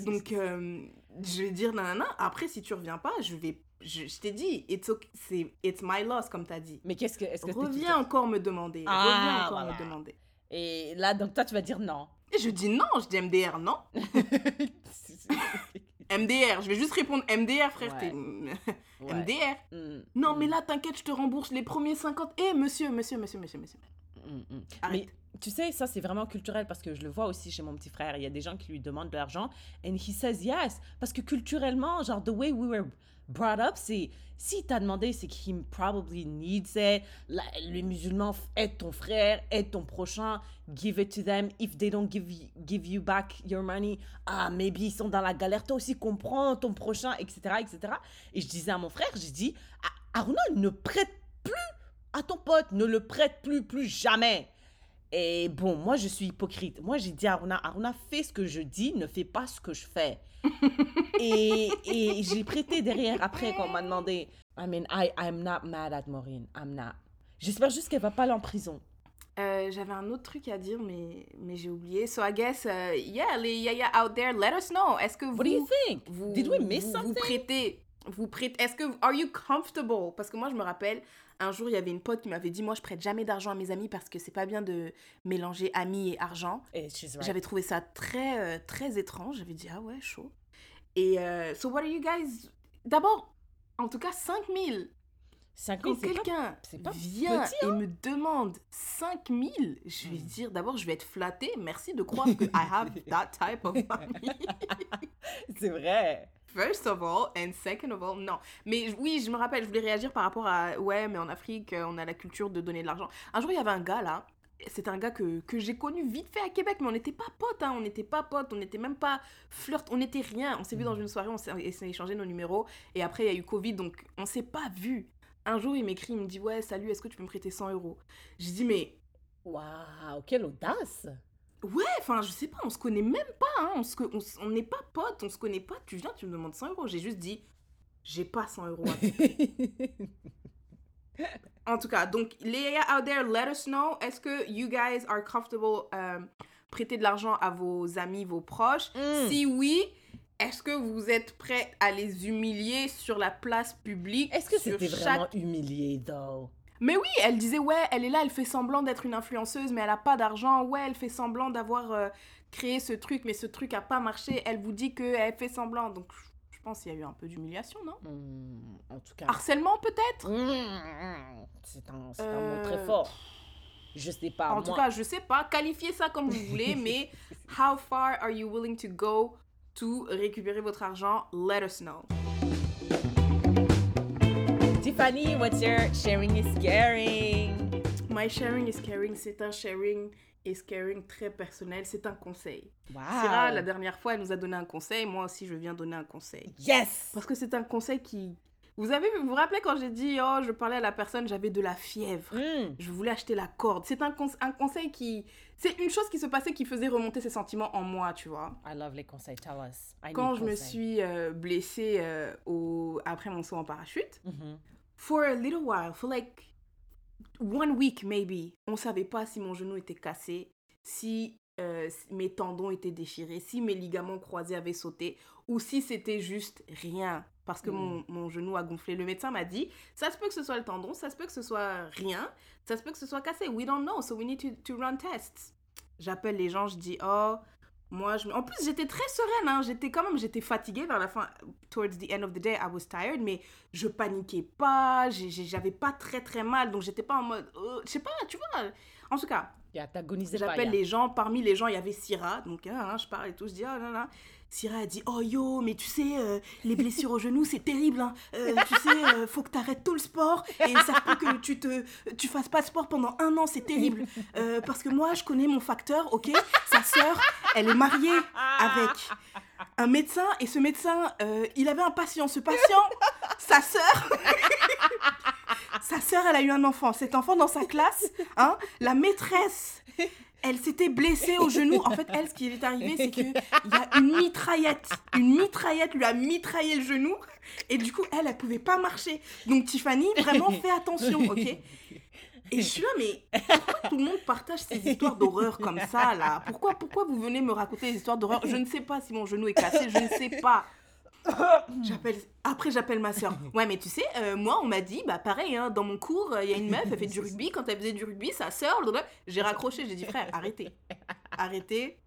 <laughs> Donc, euh, je vais dire nanana. Après, si tu reviens pas, je vais. Je, je t'ai dit, it's, okay, c'est it's my loss, comme t'as dit. Mais qu'est-ce que. Est-ce que Reviens encore me demander. Ah, reviens encore voilà. me demander. Et là, donc toi, tu vas dire non. Et je dis non, je dis MDR, non. <laughs> MDR, je vais juste répondre MDR, frère. Ouais. <laughs> MDR. Mm, Non, mm, mais là, t'inquiète, je te rembourse les premiers 50. Eh, monsieur, monsieur, monsieur, monsieur, monsieur. Mm, mm. Arrête. Mais tu sais, ça c'est vraiment culturel parce que je le vois aussi chez mon petit frère. Il y a des gens qui lui demandent de l'argent and he says yes. Parce que culturellement, genre, the way we were brought up, c'est si t'as demandé, c'est qu'il probably needs it. La- les musulmans, aide ton frère, aide ton prochain, give it to them. If they don't give you, give you back your money, ah, maybe ils sont dans la galère. Toi aussi, comprends ton prochain, etc., etc. Et je disais à mon frère, j'ai dit, Aruna, ne prête plus à ton pote, ne le prête plus, plus jamais. Et bon, moi, je suis hypocrite. Moi, j'ai dit à Aruna, Aruna, fais ce que je dis, ne fais pas ce que je fais. <laughs> et et j'ai prêté derrière après quand on m'a demandé. I mean, I, I'm not mad at Maureen. I'm not. J'espère juste qu'elle va pas aller en prison. Euh, J'avais un autre truc à dire, mais, mais j'ai oublié. So I guess, uh, yeah, les yaya out there, let us know. Est-ce que vous. What do you think? vous, Did we miss vous, something? Vous prêtez. Vous prêtez. Est-ce que. Are you comfortable? Parce que moi, je me rappelle, un jour, il y avait une pote qui m'avait dit Moi, je prête jamais d'argent à mes amis parce que c'est pas bien de mélanger amis et argent. Right. J'avais trouvé ça très, euh, très étrange. J'avais dit Ah ouais, chaud. Et. euh, so, what are you guys? D'abord, en tout cas, 5000. 5 Quand 000, c'est pas- quelqu'un vient petit, et me demande 5000, je vais Mm. dire d'abord, je vais être flattée. Merci de croire <laughs> que I have that type of money. C'est vrai. First of all, and second of all, non. Mais oui, je me rappelle, je voulais réagir par rapport à ouais, mais en Afrique, euh, on a la culture de donner de l'argent. Un jour, il y avait un gars là. C'est un gars que, que j'ai connu vite fait à Québec, mais on n'était pas potes, hein, on n'était pas potes, on n'était même pas flirt, on n'était rien. On s'est vu dans une soirée, on s'est on s'est échangé nos numéros, et après il y a eu Covid, donc on s'est pas vu. Un jour, il m'écrit, il me dit Ouais, salut, est-ce que tu peux me prêter 100 euros? J'ai dit Mais Waouh, quelle audace. Ouais, enfin, je sais pas, on se connaît même pas, hein, on se on n'est pas potes, on se connaît pas, tu viens, tu me demandes 100 euros. J'ai juste dit J'ai pas 100 euros à <laughs> En tout cas, donc, les out there, let us know. Est-ce que you guys are comfortable euh, prêter de l'argent à vos amis, vos proches? Mm. Si oui, est-ce que vous êtes prêts à les humilier sur la place publique? Est-ce que c'était chaque- vraiment humilié, though? Mais oui, elle disait, ouais, elle est là, elle fait semblant d'être une influenceuse, mais elle a pas d'argent. Ouais, elle fait semblant d'avoir euh, créé ce truc, mais ce truc a pas marché. Elle vous dit qu'elle fait semblant. Donc, je pense qu'il y a eu un peu d'humiliation, non? Hmm, en tout cas. Harcèlement, peut-être? Hmm, c'est un, mot très Euh, fort. Je sais pas. En moi, tout cas, je sais pas, qualifiez ça comme vous voulez, <laughs> mais how far are you willing to go to récupérer votre argent? Let us know. Tiffany, what's your sharing is caring? My sharing is caring, c'est un sharing is caring très personnel, c'est un conseil. Wow. Syrah, la dernière fois, elle nous a donné un conseil, moi aussi, je viens donner un conseil. Yes! Parce que c'est un conseil qui... Vous avez, vous vous rappelez quand j'ai dit, oh, je parlais à la personne, j'avais de la fièvre. Hmm, Je voulais acheter la corde. C'est un, conse- un conseil qui... C'est une chose qui se passait qui faisait remonter ses sentiments en moi, tu vois. I love les conseils. Tell us. I Quand je me suis euh, blessée euh, au... après mon saut en parachute, Mhm. For a little while, for like one week maybe, on savait pas si mon genou était cassé, si euh, si mes tendons étaient déchirés, si mes ligaments croisés avaient sauté, ou si c'était juste rien, parce que Mm. mon, mon genou a gonflé. Le médecin m'a dit, ça se peut que ce soit le tendon, ça se peut que ce soit rien, ça se peut que ce soit cassé. We don't know, so we need to, to run tests. J'appelle les gens, je dis, oh, moi, je... En plus, j'étais très sereine, hein. j'étais quand même, j'étais fatiguée vers la fin. Towards the end of the day, I was tired, mais je paniquais pas, j'avais pas très très mal, donc j'étais pas en mode, euh, je sais pas, tu vois. En tout cas, Yeah, j'appelle yeah. les gens, parmi les gens, il y avait Syrah, donc hein, hein, je parle et tout, je dis, oh là là. Syrah a dit, oh yo, mais tu sais, euh, les blessures au genou, c'est terrible, hein. Euh, tu sais, euh, faut que tu arrêtes tout le sport, et ça peut que tu te, tu fasses pas de sport pendant un an, c'est terrible. Euh, parce que moi, je connais mon facteur, ok? Sa sœur, elle est mariée avec un médecin, et ce médecin, il avait un patient. Ce patient, sa sœur, sa sœur, elle a eu un enfant. Cet enfant dans sa classe, hein, la maîtresse, elle s'était blessée au genou. En fait, elle, ce qui lui est arrivé, c'est qu'il y a une mitraillette. Une mitraillette lui a mitraillé le genou. Et du coup, elle, elle pouvait pas marcher. Donc, Tiffany, vraiment, fais attention, ok et je suis là, mais pourquoi tout le monde partage ces histoires d'horreur comme ça, là? Pourquoi, pourquoi vous venez me raconter des histoires d'horreur? Je ne sais pas si mon genou est cassé, je ne sais pas. <coughs> J'appelle... Après, j'appelle ma soeur. <laughs> Ouais, mais tu sais, euh, moi, on m'a dit, bah pareil, hein, dans mon cours, il y a une meuf, elle fait du <laughs> rugby. Quand elle faisait du rugby, sa soeur, j'ai raccroché. J'ai dit, frère, arrêtez. <laughs> Arrêtez.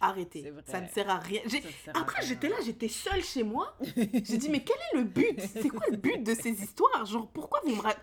Arrêtez. Ça ne sert à rien. Sert à Après, j'étais là, j'étais seule chez moi. J'ai dit, mais quel est le but? C'est quoi le but de ces histoires? Genre, pourquoi vous me ra-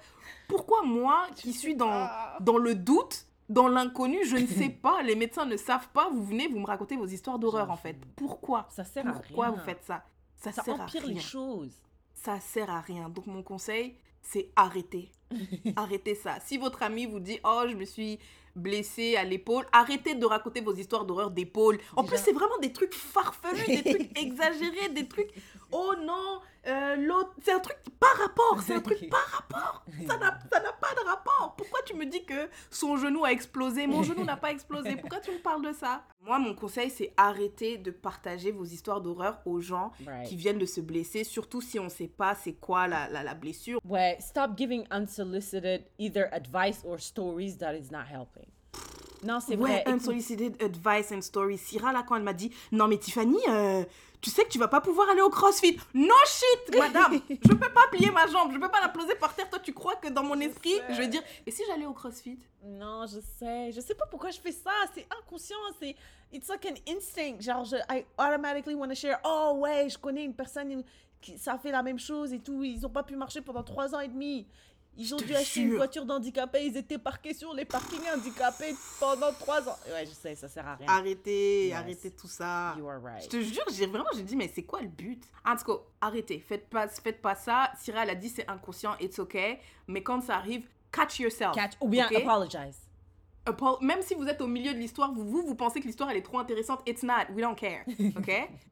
Pourquoi moi, qui suis dans, dans le doute, dans l'inconnu, je ne sais pas, les médecins ne savent pas, vous venez, vous me racontez vos histoires d'horreur, en fait. Pourquoi? Ça sert à Pourquoi rien. vous faites ça? Ça, Ça sert à rien. les choses. Ça sert à rien. Donc, mon conseil, c'est arrêtez. <laughs> arrêtez ça. Si votre ami vous dit, oh, je me suis blessée à l'épaule, arrêtez de raconter vos histoires d'horreur d'épaule. En Déjà- plus, c'est vraiment des trucs farfelus, des trucs <laughs> exagérés, des trucs, oh non, euh, l'autre, c'est un truc par rapport, c'est un truc <laughs> par rapport. Ça n'a ça n'a pas de rapport. Pourquoi tu me dis que son genou a explosé? Mon genou n'a pas explosé. <laughs> Pourquoi tu me parles de ça? Moi, mon conseil, c'est arrêter de partager vos histoires d'horreur aux gens Right. qui viennent de se blesser, surtout si on ne sait pas c'est quoi la, la, la blessure. Ouais, stop giving unsolicited either advice or stories that is not helping. Non, c'est Ouais, vrai. unsolicited advice and story. Syrah, là, quand elle m'a dit Non, mais Tiffany, euh, tu sais que tu vas pas pouvoir aller au crossfit. No shit, madame Je peux pas plier ma jambe, je peux pas la poser par terre. Toi, tu crois que dans mon esprit, je vais dire Et si j'allais au crossfit? Non, je sais. Je sais pas pourquoi je fais ça. C'est inconscient. C'est. It's like an instinct. Genre, je, I automatically want to share. Oh, ouais, je connais une personne qui ça fait la même chose et tout. Ils ont pas pu marcher pendant trois ans et demi. Ils ont dû acheter une voiture d'handicapés. Ils étaient parqués sur les parkings handicapés pendant trois ans. Ouais, je sais, ça sert à rien. Arrêtez, Yes. arrêtez tout ça. You are right. Je te jure, j'ai vraiment, j'ai dit, mais c'est quoi le but? En tout cas, arrêtez, faites pas, faites pas ça. Syrah, elle a dit, c'est inconscient, it's okay. Mais quand ça arrive, catch yourself. Catch. Ou bien apologize. Apo- Même si vous êtes au milieu de l'histoire, vous, vous, vous pensez que l'histoire, elle est trop intéressante, it's not, we don't care. <laughs> Ok?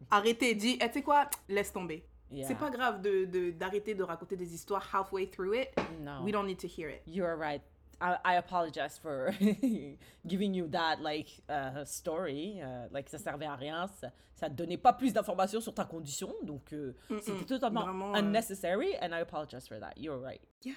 Arrêtez, dis, eh, tu sais quoi? Laisse tomber. Yeah. C'est pas grave de de- d'arrêter de, raconter des histoires halfway through it. No. We don't need to hear it. You are right. I, I apologize for <laughs> giving you that like uh, story. uh, like ça servait à rien, ça, ça donnait pas plus d'informations sur ta condition, donc euh, c'était totalement Vraiment, euh, unnecessary and I apologize for that. You're right. Yeah.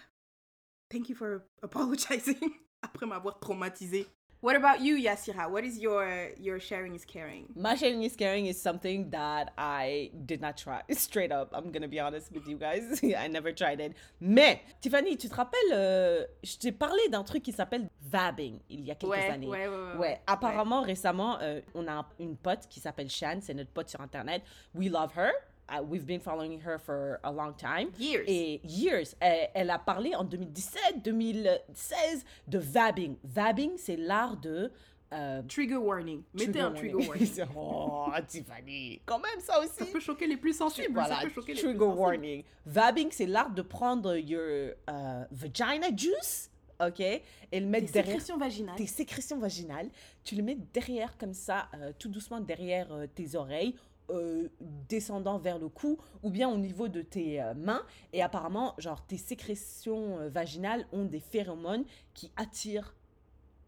Thank you for apologizing <laughs> après m'avoir traumatisé. What about you, Yasira? What is your your sharing is caring? My sharing is caring is something that I did not try. <laughs> Straight up, I'm gonna be honest with you guys. <laughs> I never tried it. Mais, Tiffany, tu te rappelles, euh, je t'ai parlé d'un truc qui s'appelle vabbing il y a quelques Ouais, années. ouais, ouais, ouais, Ouais, ouais. apparemment, récemment, euh, on a une pote qui s'appelle Shan, c'est notre pote sur Internet. We love her. Uh, we've been following her for a long time. Years. Et years. Elle, elle a parlé en 2017, 2016 de vabbing. Vabbing, c'est l'art de... euh, Trigger warning. Mettez un trigger warning. <laughs> oh, Tiffany, quand même ça aussi. Ça peut choquer les plus sensibles. Voilà, ça peut choquer les trigger plus sensibles. warning. Vabbing, c'est l'art de prendre your euh, vagina juice, ok, et le mettre derrière sécrétions vaginales. tes sécrétions vaginales. Tu le mets derrière comme ça, euh, tout doucement derrière euh, tes oreilles, euh, descendant vers le cou, ou bien au niveau de tes euh, mains. Et apparemment, genre, tes sécrétions euh, vaginales ont des phéromones qui attirent,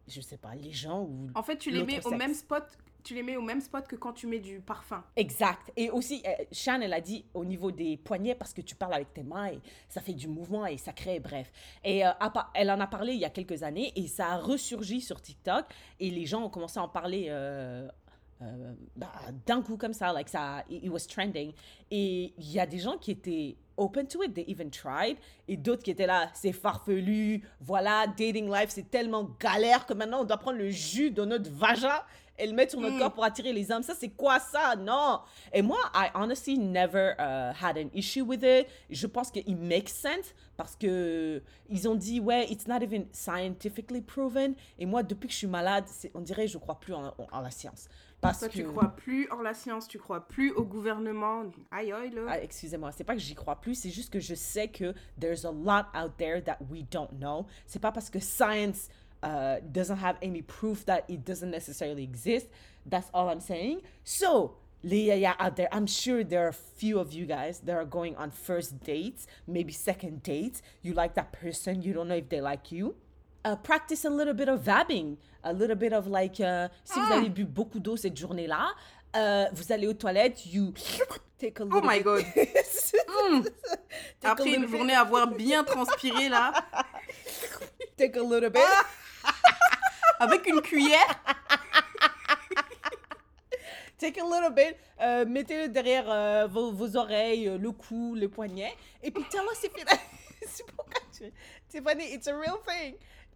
je sais pas, les gens ou En fait, tu les mets au même spot. Tu les mets au même spot que quand tu mets du parfum. Exact. Et aussi, Shan, elle a dit au niveau des poignets, parce que tu parles avec tes mains et ça fait du mouvement et ça crée, bref. Et elle en a parlé il y a quelques années et ça a ressurgi sur TikTok et les gens ont commencé à en parler euh, bah, d'un coup comme ça, like ça, it was trending. Et il y a des gens qui étaient open to it, they even tried, et d'autres qui étaient là, c'est farfelu, voilà, dating life, c'est tellement galère que maintenant on doit prendre le jus de notre vagin et le mettre sur notre Mm. corps pour attirer les hommes. Ça, c'est quoi ça? Non! Et moi, I honestly never uh, had an issue with it. Je pense qu'il makes sense parce que ils ont dit, ouais, it's not even scientifically proven. Et moi, depuis que je suis malade, on dirait je crois plus en, en- en la science. Parce Toi, que... tu crois plus en la science, tu crois plus au gouvernement. Aïe, aïe, là. Ah, excusez-moi, c'est pas que j'y crois plus, c'est juste que je sais que there's a lot out there that we don't know. C'est pas parce que science uh, doesn't have any proof that it doesn't necessarily exist. That's all I'm saying. So, les yaya out there, I'm sure there are a few of you guys that are going on first dates, maybe second dates. You like that person, you don't know if they like you. Uh, practice a little bit of vabbing, a little bit of like, uh, si vous Ah. avez bu beaucoup d'eau cette journée-là, euh, vous allez aux toilettes, you <laughs> take a little Oh my bit- god. <laughs> Mm. Après une bit- journée à avoir bien transpiré là, <laughs> Take a little bit. Avec une cuillère. <laughs> Take a little bit. euh, Mettez-le derrière euh, vos, vos oreilles, euh, le cou, le poignet. Et puis tell us if it... <laughs> C'est pourquoi tu... Tiffany, it's a real thing.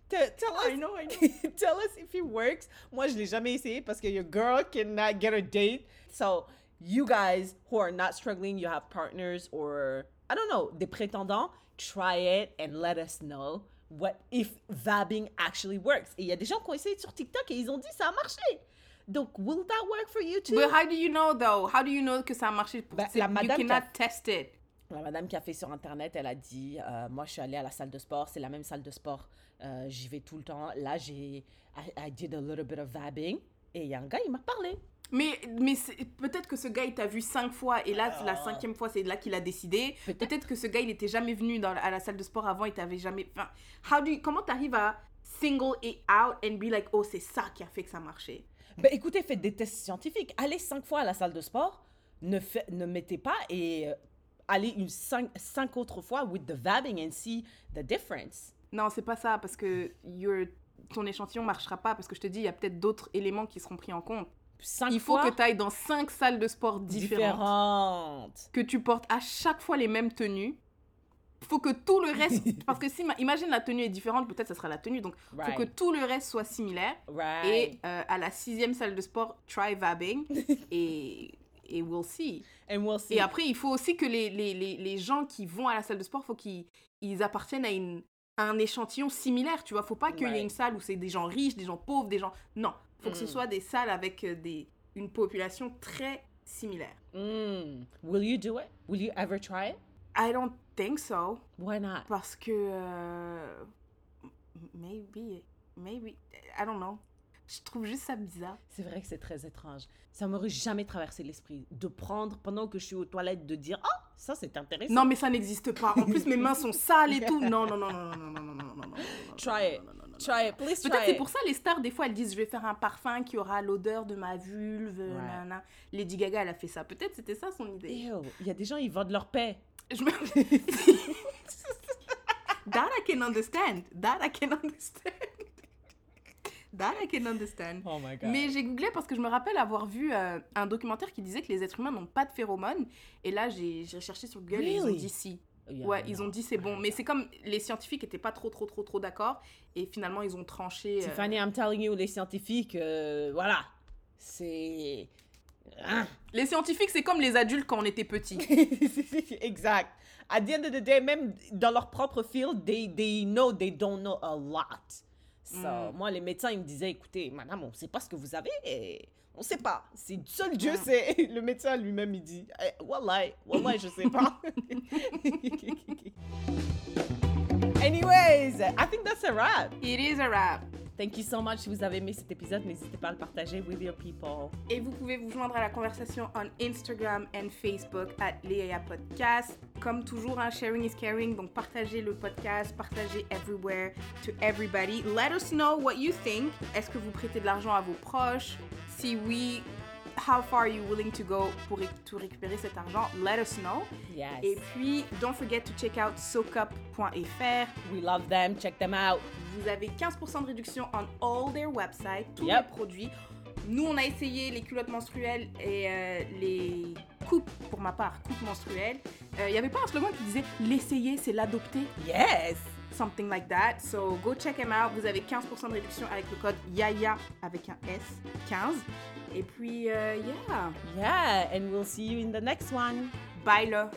Te- Tell us, I know, I know. <laughs> tell us if it works. Moi, je l'ai jamais essayé parce que your girl cannot get a date. So, you guys who are not struggling, you have partners or, I don't know, des prétendants, try it and let us know what if vabbing actually works. Et il y a des gens qui ont essayé sur TikTok et ils ont dit ça a marché. Donc, will that work for you too? But how do you know though? How do you know que ça a marché? Bah, C'est- la you madame qui cannot a- test it. La madame qui a fait sur Internet, elle a dit euh, Moi, je suis allée à la salle de sport, c'est la même salle de sport, euh, j'y vais tout le temps. Là, j'ai. I, I did a little bit of vabbing. Et il y a un gars, il m'a parlé. Mais, mais peut-être que ce gars, il t'a vu cinq fois et là, la cinquième fois, c'est là qu'il a décidé. Peut-être. Que ce gars, il était jamais venu dans, à la salle de sport avant, il t'avait jamais. Enfin, how do you- comment t'arrives à single it out and be like, oh, c'est ça qui a fait que ça marchait? Ben écoutez, faites des tests scientifiques. Allez cinq fois à la salle de sport, ne, fait- ne mettez pas et euh, allez une cinq, cinq autres fois with the vabbing and see the difference. Non, c'est pas ça, parce que your- ton échantillon marchera pas, parce que je te dis, il y a peut-être d'autres éléments qui seront pris en compte. Cinq Il faut fois que tu ailles dans cinq salles de sport différentes. différentes. que tu portes à chaque fois les mêmes tenues. Faut que tout le reste, <laughs> parce que si, ma- imagine la tenue est différente, peut-être ça sera la tenue, donc faut Right. que tout le reste soit similaire. Right. Et euh, à la sixième salle de sport, try vabbing <laughs> et, et we'll see. And we'll see. Et après, il faut aussi que les, les, les, les gens qui vont à la salle de sport, faut qu'ils ils appartiennent à, une, à un échantillon similaire, tu vois. Faut pas qu'il y ait une salle où c'est des gens riches, des gens pauvres, des gens... Non, faut que ce Mm. soit des salles avec euh, des, une population très similaire. Mm. Will you do it? Will you ever try it? I don't think so. Why not? Parce que. euh, maybe. Maybe. I don't know. Je trouve juste ça bizarre. C'est vrai que c'est très étrange. Ça m'aurait jamais traversé l'esprit de prendre pendant que je suis aux toilettes de dire ah ça c'est intéressant. Non, mais ça n'existe pas. En plus, mes mains sont sales et tout. Non, non, non, non, non, non, non, non, non, non, non, non. Try it. Non. Try it, please Peut-être c'est pour ça les stars des fois elles disent je vais faire un parfum qui aura l'odeur de ma vulve. nanana. Lady Gaga elle a fait ça. Peut-être c'était ça son idée. Il y a des gens ils vendent leur paix. Je me... <laughs> That I can understand. That I can understand. That I can understand. Oh my god. Mais j'ai googlé parce que je me rappelle avoir vu euh, un documentaire qui disait que les êtres humains n'ont pas de phéromones. Et là, j'ai recherché sur Google et ils ont Really? dit si. Ouais, ils ont dit c'est bon. Mais c'est comme les scientifiques étaient pas trop, trop, trop, trop d'accord. Et finalement, ils ont tranché. euh, Tiffany, I'm telling you, les scientifiques, euh, voilà. C'est. Hein? Les scientifiques, c'est comme les adultes quand on était petits. <laughs> exact. At the end of the day, même dans leur propre field, they, they know they don't know a lot. So, Mm. moi, les médecins, ils me disaient, écoutez, madame, on ne sait pas ce que vous avez. et On ne sait pas. C'est seul Dieu sait. <laughs> Le médecin lui-même, il dit, eh, Wallah, Wallah, je sais pas. <laughs> Anyways, I think that's a wrap. It is a wrap. Thank you so much. Si vous avez aimé cet épisode, n'hésitez pas à le partager with your people. Et vous pouvez vous joindre à la conversation on Instagram and Facebook at Léa Podcast. Comme toujours, hein, sharing is caring, donc partagez le podcast, partagez everywhere to everybody. Let us know what you think. Est-ce que vous prêtez de l'argent à vos proches? Si oui, how far are you willing to go pour ré- to récupérer cet argent? Let us know. Yes. Et puis, don't forget to check out soakup.fr. We love them. Check them out. Vous avez 15% de réduction on all their websites, tous Yep. les produits. Nous, on a essayé les culottes menstruelles et euh, les coupes, pour ma part, coupes menstruelles. Il n'y avait pas un slogan qui disait l'essayer, c'est l'adopter, Yes. Something like that. So go check them out. Vous avez 15% de réduction avec le code YAYA avec un S, 15. Et puis, euh, yeah, Yeah. And we'll see you in the next one. bye là.